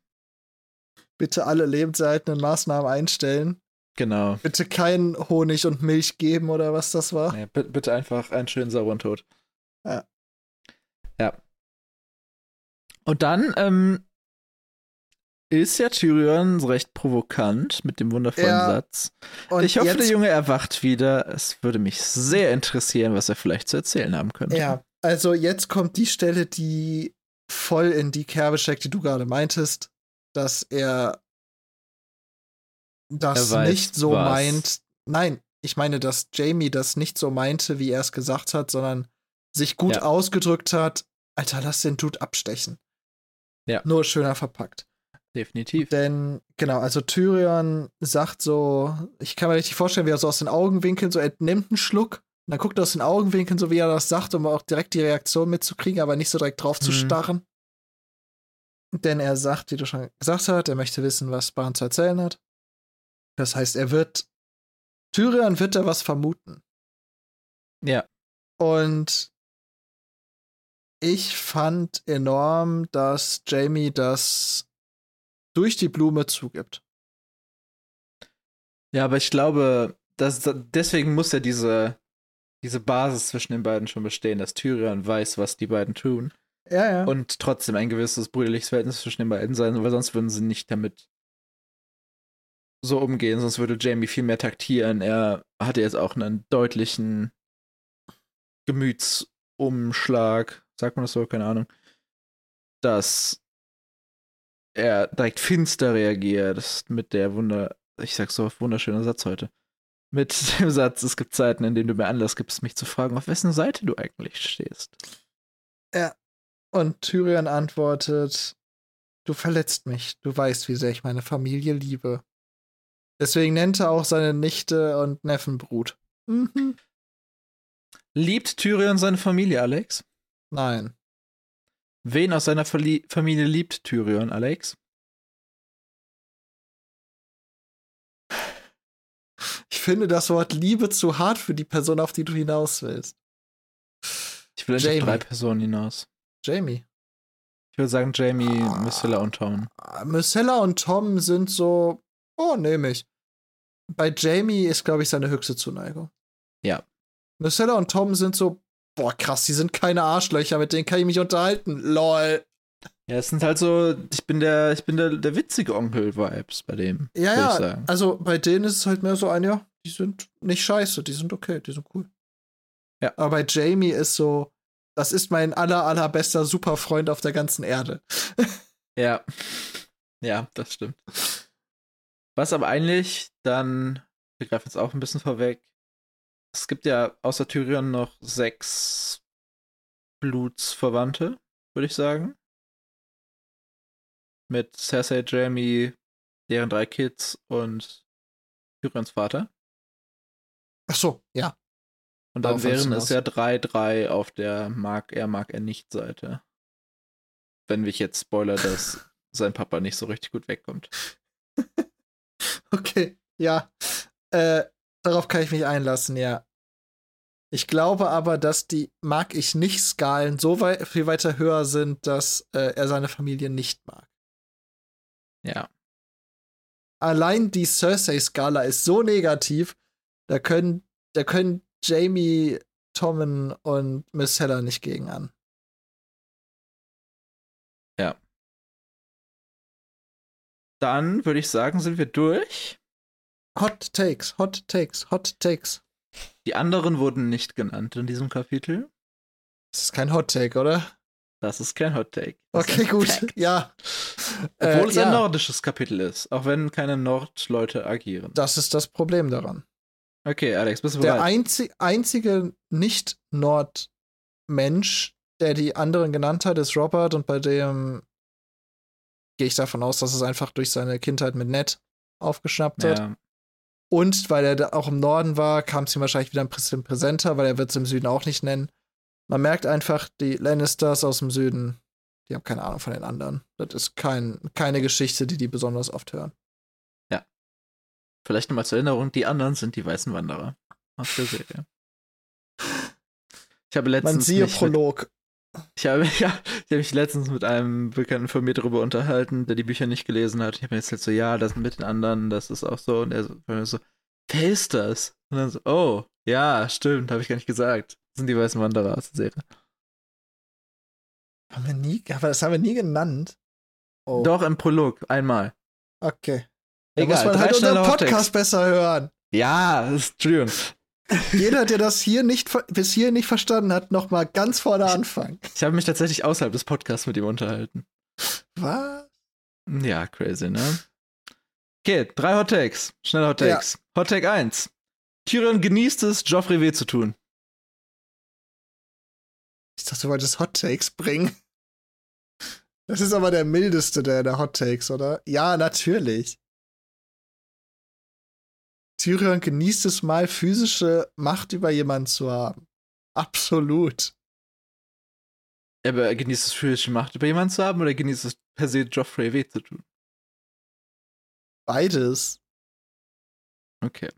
Bitte alle lebenserhaltenden Maßnahmen einstellen. Genau. Bitte keinen Honig und Milch geben oder was das war. Ja, bi- bitte einfach einen schönen sauberen Tod. Ja. Ja. Und dann ähm, ist ja Tyrion recht provokant mit dem wundervollen Ja. Satz. Und ich hoffe, jetzt, der Junge erwacht wieder. Es würde mich sehr interessieren, was er vielleicht zu erzählen haben könnte. Ja, also jetzt kommt die Stelle, die voll in die Kerbe steckt, die du gerade meintest, dass er das Er weiß, nicht so was. meint. Nein, ich meine, dass Jamie das nicht so meinte, wie er es gesagt hat, sondern sich gut Ja. ausgedrückt hat. Alter, lass den Dude abstechen. Ja. Nur schöner verpackt. Definitiv. Denn, genau, also Tyrion sagt so, ich kann mir richtig vorstellen, wie er so aus den Augenwinkeln so, er nimmt einen Schluck, und dann guckt er aus den Augenwinkeln, so wie er das sagt, um auch direkt die Reaktion mitzukriegen, aber nicht so direkt drauf zu Mhm. starren. Denn er sagt, wie du schon gesagt hast, er möchte wissen, was Bran zu erzählen hat. Das heißt, er wird, Tyrion wird da was vermuten. Ja. Und ich fand enorm, dass Jamie das durch die Blume zugibt. Ja, aber ich glaube, dass, deswegen muss ja diese, diese Basis zwischen den beiden schon bestehen, dass Tyrion weiß, was die beiden tun. Ja, ja. Und trotzdem ein gewisses brüderliches Verhältnis zwischen den beiden sein, weil sonst würden sie nicht damit so umgehen, sonst würde Jamie viel mehr taktieren. Er hatte jetzt auch einen deutlichen Gemütsumschlag, sagt man das so, keine Ahnung, dass er direkt finster reagiert mit der Wunder, ich sag so, wunderschöner Satz heute. Mit dem Satz, es gibt Zeiten, in denen du mir Anlass gibst, mich zu fragen, auf wessen Seite du eigentlich stehst. Und Tyrion antwortet: Du verletzt mich. Du weißt, wie sehr ich meine Familie liebe. Deswegen nennt er auch seine Nichte und Neffen Brut. Mhm. Liebt Tyrion seine Familie, Alex? Nein. Wen aus seiner Verli Familie liebt Tyrion, Alex? Ich finde das Wort Liebe zu hart für die Person, auf die du hinaus willst. Ich will Jamie. auf drei Personen hinaus. Jamie. Ich würde sagen Jamie, Ah. Missilla und Tom. Marcella und Tom sind so, oh, nehme ich. Bei Jamie ist, glaube ich, seine höchste Zuneigung. Ja. Marcella und Tom sind so, boah, krass, die sind keine Arschlöcher, mit denen kann ich mich unterhalten. Lol. Ja, es sind halt so, ich bin der, ich bin der, der witzige Onkel-Vibes bei dem, Ja, ja. Also bei denen ist es halt mehr so ein, ja, die sind nicht scheiße, die sind okay, die sind cool. Ja. Aber bei Jamie ist so, das ist mein aller, allerbester Superfreund auf der ganzen Erde. [LAUGHS] Ja. Ja, das stimmt. Was aber eigentlich dann, wir greifen jetzt auch ein bisschen vorweg, es gibt ja außer Tyrion noch sechs Blutsverwandte, würde ich sagen. Mit Cersei, Jamie, deren drei Kids und Tyrions Vater. Ach so, ja. Und dann Darauf wären es ja drei, drei auf der mag er, mag er nicht Seite. Wenn ich jetzt spoiler, dass [LAUGHS] sein Papa nicht so richtig gut wegkommt. [LAUGHS] Okay, ja. Äh, darauf kann ich mich einlassen, ja. Ich glaube aber, dass die mag ich nicht Skalen so weit, viel weiter höher sind, dass äh, er seine Familie nicht mag. Ja. Allein die Cersei-Skala ist so negativ, da können, da können Jamie, Tommen und Miss Heller nicht gegen an. Dann würde ich sagen, sind wir durch. Hot Takes, Hot Takes, Hot Takes. Die anderen wurden nicht genannt in diesem Kapitel. Das ist kein Hot Take, oder? Das ist kein Hot Take. Das Okay, gut. Fact. Ja. Obwohl Äh, es ja. ein nordisches Kapitel ist, auch wenn keine Nordleute agieren. Das ist das Problem daran. Okay, Alex, bist du Der bereit? einzi einzige Nicht-Nord-Mensch, der die anderen genannt hat, ist Robert und bei dem gehe ich davon aus, dass es einfach durch seine Kindheit mit Ned aufgeschnappt hat. Ja, Und weil er da auch im Norden war, kam es ihm wahrscheinlich wieder ein bisschen präsenter, weil er wird es im Süden auch nicht nennen. Man merkt einfach, die Lannisters aus dem Süden, die haben keine Ahnung von den anderen. Das ist kein, keine Geschichte, die die besonders oft hören. vielleicht nochmal zur Erinnerung, die anderen sind die weißen Wanderer aus der Serie. [LAUGHS] Ich habe letztens Man siehe Prolog. Ich habe, [LAUGHS] ja, ich habe mich letztens mit einem Bekannten von mir darüber unterhalten, der die Bücher nicht gelesen hat. Ich habe mir jetzt halt so, ja, das mit den anderen, das ist auch so. Und er so, war mir so wer ist das? Und dann so, oh, ja, stimmt, habe ich gar nicht gesagt. Das sind die weißen Wanderer aus der Serie. Haben wir nie, aber das haben wir nie genannt. Oh. Doch, im Prolog, einmal. Okay. Da Egal, muss man halt unseren Podcast besser hören. Ja, das ist, Entschuldigung. Jeder, der das hier nicht bis hier nicht verstanden hat, noch mal ganz vorne anfangen. Ich habe mich tatsächlich außerhalb des Podcasts mit ihm unterhalten. Was? Ja, crazy, ne? Okay, drei Hot Takes. Schnelle Hot Ja. Takes. Hot Take 1. Tyrion genießt es, Joffrey weh zu tun. Ich dachte, du wolltest Hot Takes bringen. Das ist aber der mildeste der, der Hot Takes, oder? Ja, natürlich. Tyrion genießt es mal, physische Macht über jemanden zu haben. Absolut. Aber er genießt es physische Macht über jemanden zu haben oder genießt es per se Joffrey weh zu tun? Beides. Okay.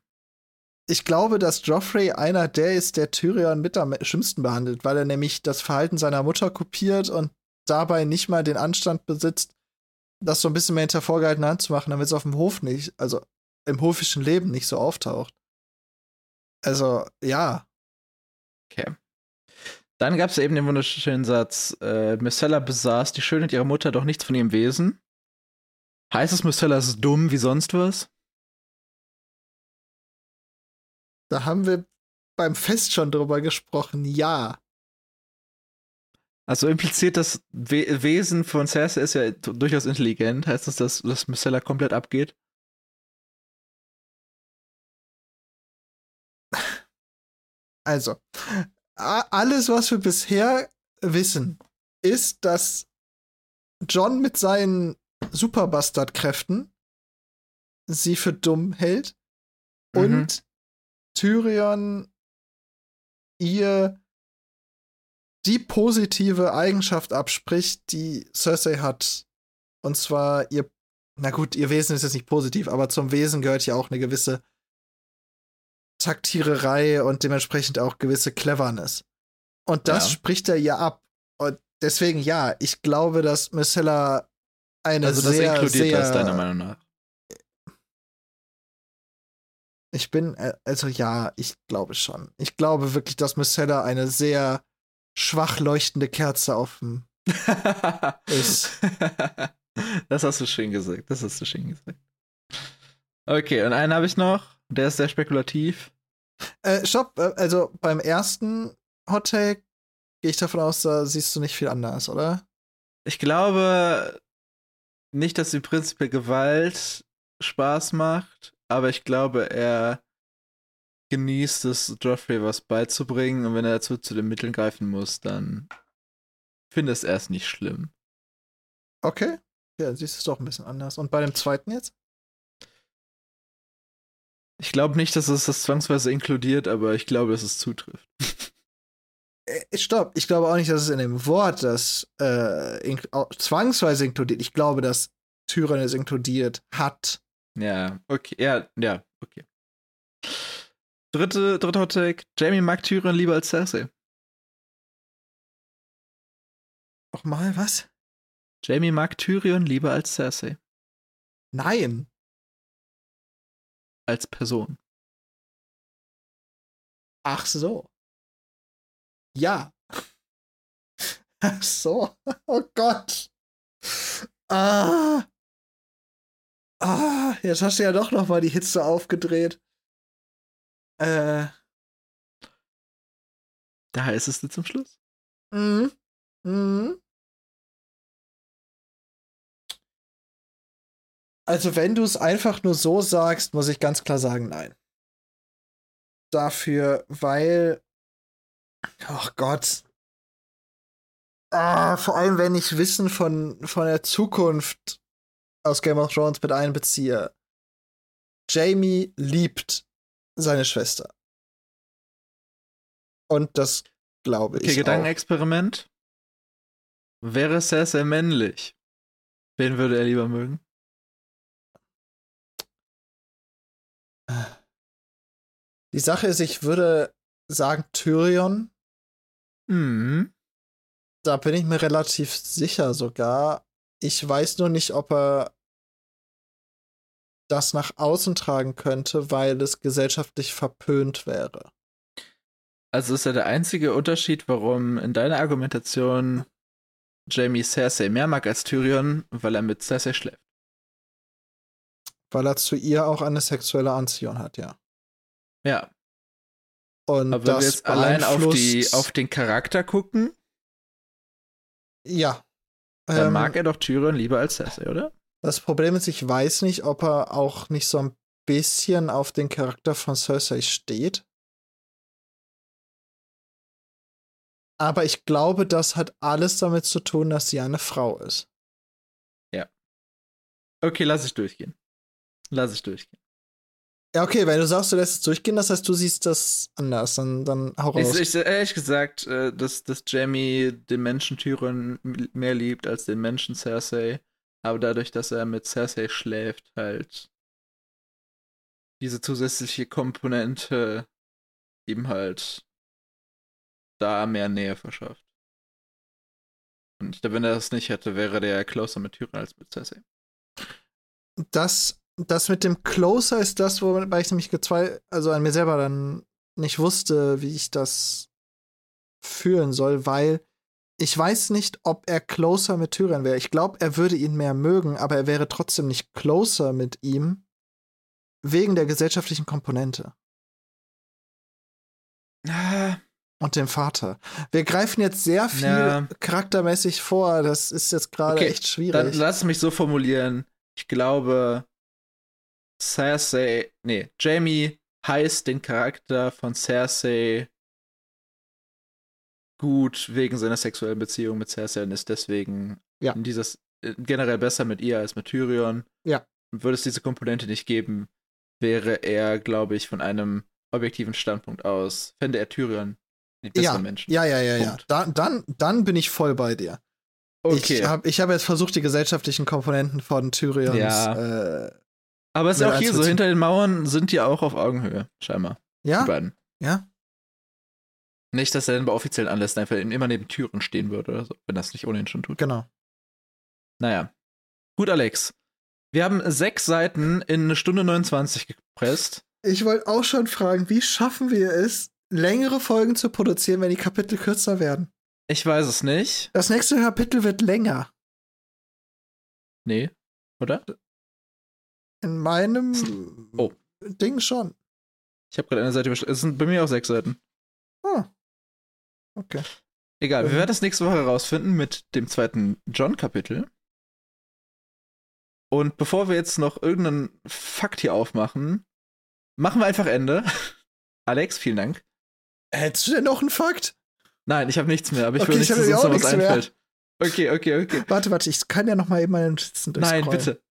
Ich glaube, dass Joffrey einer der ist, der Tyrion mit am schlimmsten behandelt, weil er nämlich das Verhalten seiner Mutter kopiert und dabei nicht mal den Anstand besitzt, das so ein bisschen mehr hinter vorgehaltener Hand zu machen, damit es auf dem Hof nicht, also im hofischen Leben nicht so auftaucht. Also, ja. Okay. Dann gab es eben den wunderschönen Satz, äh, Myrcella besaß die Schönheit ihrer Mutter doch nichts von ihrem Wesen. Heißt es, Myrcella ist dumm wie sonst was? Da haben wir beim Fest schon drüber gesprochen. Ja. Also impliziert das We Wesen von Cersei ist ja durchaus intelligent. Heißt das, dass, dass Myrcella komplett abgeht? Also, alles, was wir bisher wissen, ist, dass John mit seinen Superbastard-Kräften sie für dumm hält Mhm. und Tyrion ihr die positive Eigenschaft abspricht, die Cersei hat. Und zwar ihr, na gut, ihr Wesen ist jetzt nicht positiv, aber zum Wesen gehört ja auch eine gewisse Taktiererei und dementsprechend auch gewisse Cleverness. Und das Ja. spricht er ihr ab. Und deswegen, ja, ich glaube, dass Myrcella eine Also das sehr, inkludiert sehr, das deiner Meinung nach. Ich bin, äh, also ja, ich glaube schon. Ich glaube wirklich, dass Myrcella eine sehr schwach leuchtende Kerze auf dem [LAUGHS] ist. das hast du schön gesagt. Das hast du schön gesagt. Okay, und einen habe ich noch. Der ist sehr spekulativ. Äh, stopp, äh, also beim ersten Hot Take gehe ich davon aus, da siehst du nicht viel anders, oder? Ich glaube nicht, dass die prinzipiell Gewalt Spaß macht, aber ich glaube, er genießt es, Joffrey was beizubringen und wenn er dazu zu den Mitteln greifen muss, dann findet er es nicht schlimm. Okay. Ja, dann siehst du es doch ein bisschen anders. Und bei dem zweiten jetzt? Ich glaube nicht, dass es das zwangsweise inkludiert, aber ich glaube, dass es zutrifft. Äh, stopp, ich glaube auch nicht, dass es in dem Wort das äh, au- zwangsweise inkludiert. Ich glaube, dass Tyrion es inkludiert hat. Ja, okay, ja, ja, okay. Dritte, dritte Hot Take. Jamie mag Tyrion lieber als Cersei. Nochmal, was? Jamie mag Tyrion lieber als Cersei. Nein. Als Person. Ach so. Ja. Ach so. Oh Gott. Ah. Ah, jetzt hast du ja doch noch mal die Hitze aufgedreht. Äh. Der heißeste zum Schluss. Mhm. Mhm. Also, wenn du es einfach nur so sagst, muss ich ganz klar sagen, nein. Dafür, weil. Ach Gott. Ah, vor allem, wenn ich Wissen von, von der Zukunft aus Game of Thrones mit einbeziehe. Jamie liebt seine Schwester. Und das glaube Okay, ich. auch. Gedankenexperiment. Wäre Cersei männlich? Wen würde er lieber mögen? Die Sache ist, ich würde sagen Tyrion. Mhm. Da bin ich mir relativ sicher sogar. Ich weiß nur nicht, ob er das nach außen tragen könnte, weil es gesellschaftlich verpönt wäre. Also ist ja der einzige Unterschied, warum in deiner Argumentation Jamie Cersei mehr mag als Tyrion, weil er mit Cersei schläft. Weil er zu ihr auch eine sexuelle Anziehung hat, ja. Ja. Und Aber wenn wir jetzt allein auf, die, auf den Charakter gucken, ja. dann ähm, mag er doch Tyrion lieber als Cersei, oder? Das Problem ist, ich weiß nicht, ob er auch nicht so ein bisschen auf den Charakter von Cersei steht. Aber ich glaube, das hat alles damit zu tun, dass sie eine Frau ist. Ja. Okay, lass ich durchgehen. Lass ich durchgehen. Ja, okay, wenn du sagst, du lässt es durchgehen, das heißt, du siehst das anders, dann, dann hau raus. Ich, ich ehrlich gesagt, äh, dass, dass Jamie den Menschen Tyrion mehr liebt als den Menschen Cersei, aber dadurch, dass er mit Cersei schläft, halt diese zusätzliche Komponente ihm halt da mehr Nähe verschafft. Und wenn er das nicht hätte, wäre der closer mit Tyrion als mit Cersei. Das das mit dem Closer ist das, wobei ich nämlich gezweifelt, also an mir selber dann nicht wusste, wie ich das fühlen soll, weil ich weiß nicht, ob er closer mit Tyrion wäre. Ich glaube, er würde ihn mehr mögen, aber er wäre trotzdem nicht closer mit ihm wegen der gesellschaftlichen Komponente. Ah. Und dem Vater. Wir greifen jetzt sehr viel ja. charaktermäßig vor. Das ist jetzt gerade okay, echt schwierig. Dann lass mich so formulieren. Ich glaube, Cersei, nee, Jamie heißt den Charakter von Cersei gut wegen seiner sexuellen Beziehung mit Cersei und ist deswegen ja. dieses äh, generell besser mit ihr als mit Tyrion. Ja. Würde es diese Komponente nicht geben, wäre er, glaube ich, von einem objektiven Standpunkt aus, fände er Tyrion den besseren ja. Menschen. Ja, ja, ja, Punkt. ja. Da, dann, dann bin ich voll bei dir. Okay. Ich habe ich hab jetzt versucht, die gesellschaftlichen Komponenten von Tyrions ja. äh, aber es ist auch hier so, hinter den Mauern sind die auch auf Augenhöhe, scheinbar. Ja? Die beiden. Ja. Nicht, dass er dann bei offiziellen Anlässen einfach immer neben Türen stehen würde oder so, wenn das nicht ohnehin schon tut. Genau. Naja. Gut, Alex. Wir haben sechs Seiten in eine Stunde 29 gepresst. Ich wollte auch schon fragen, wie schaffen wir es, längere Folgen zu produzieren, wenn die Kapitel kürzer werden? Ich weiß es nicht. Das nächste Kapitel wird länger. Nee, oder? In meinem oh. Ding schon. Ich habe gerade eine Seite überschlagen. Es sind bei mir auch sechs Seiten. Ah. Okay. Egal, wir werden das nächste Woche herausfinden mit dem zweiten John-Kapitel. Und bevor wir jetzt noch irgendeinen Fakt hier aufmachen, machen wir einfach Ende. [LAUGHS] Alex, vielen Dank. Hättest du denn noch einen Fakt? Nein, ich habe nichts mehr, aber ich okay, will nicht, dass uns noch was einfällt. Mehr. Okay, okay, okay. Warte, warte, ich kann ja noch mal eben meine Notizen Nein, bitte.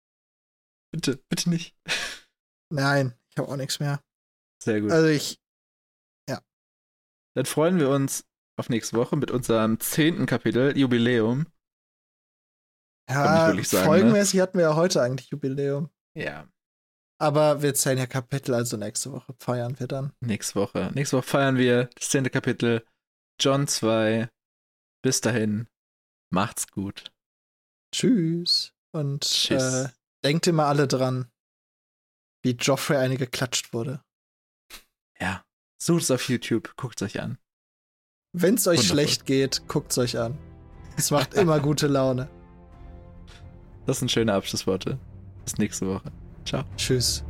Bitte, bitte nicht. Nein, ich habe auch nichts mehr. Sehr gut. Also ich, ja. Dann freuen wir uns auf nächste Woche mit unserem zehnten Kapitel, Jubiläum. Ja, sagen, ne? folgenmäßig ne? hatten wir ja heute eigentlich Jubiläum. Ja. Aber wir zählen ja Kapitel, also nächste Woche feiern wir dann. Nächste Woche. Nächste Woche feiern wir das zehnte Kapitel, John 2. Bis dahin, macht's gut. Tschüss. Und Tschüss. Äh, Denkt immer alle dran, wie Joffrey eine geklatscht wurde. Ja, sucht es auf YouTube, guckt es euch an. Wenn es euch Wundervoll. schlecht geht, guckt es euch an. Es macht immer [LAUGHS] gute Laune. Das sind schöne Abschlussworte. Bis nächste Woche. Ciao. Tschüss.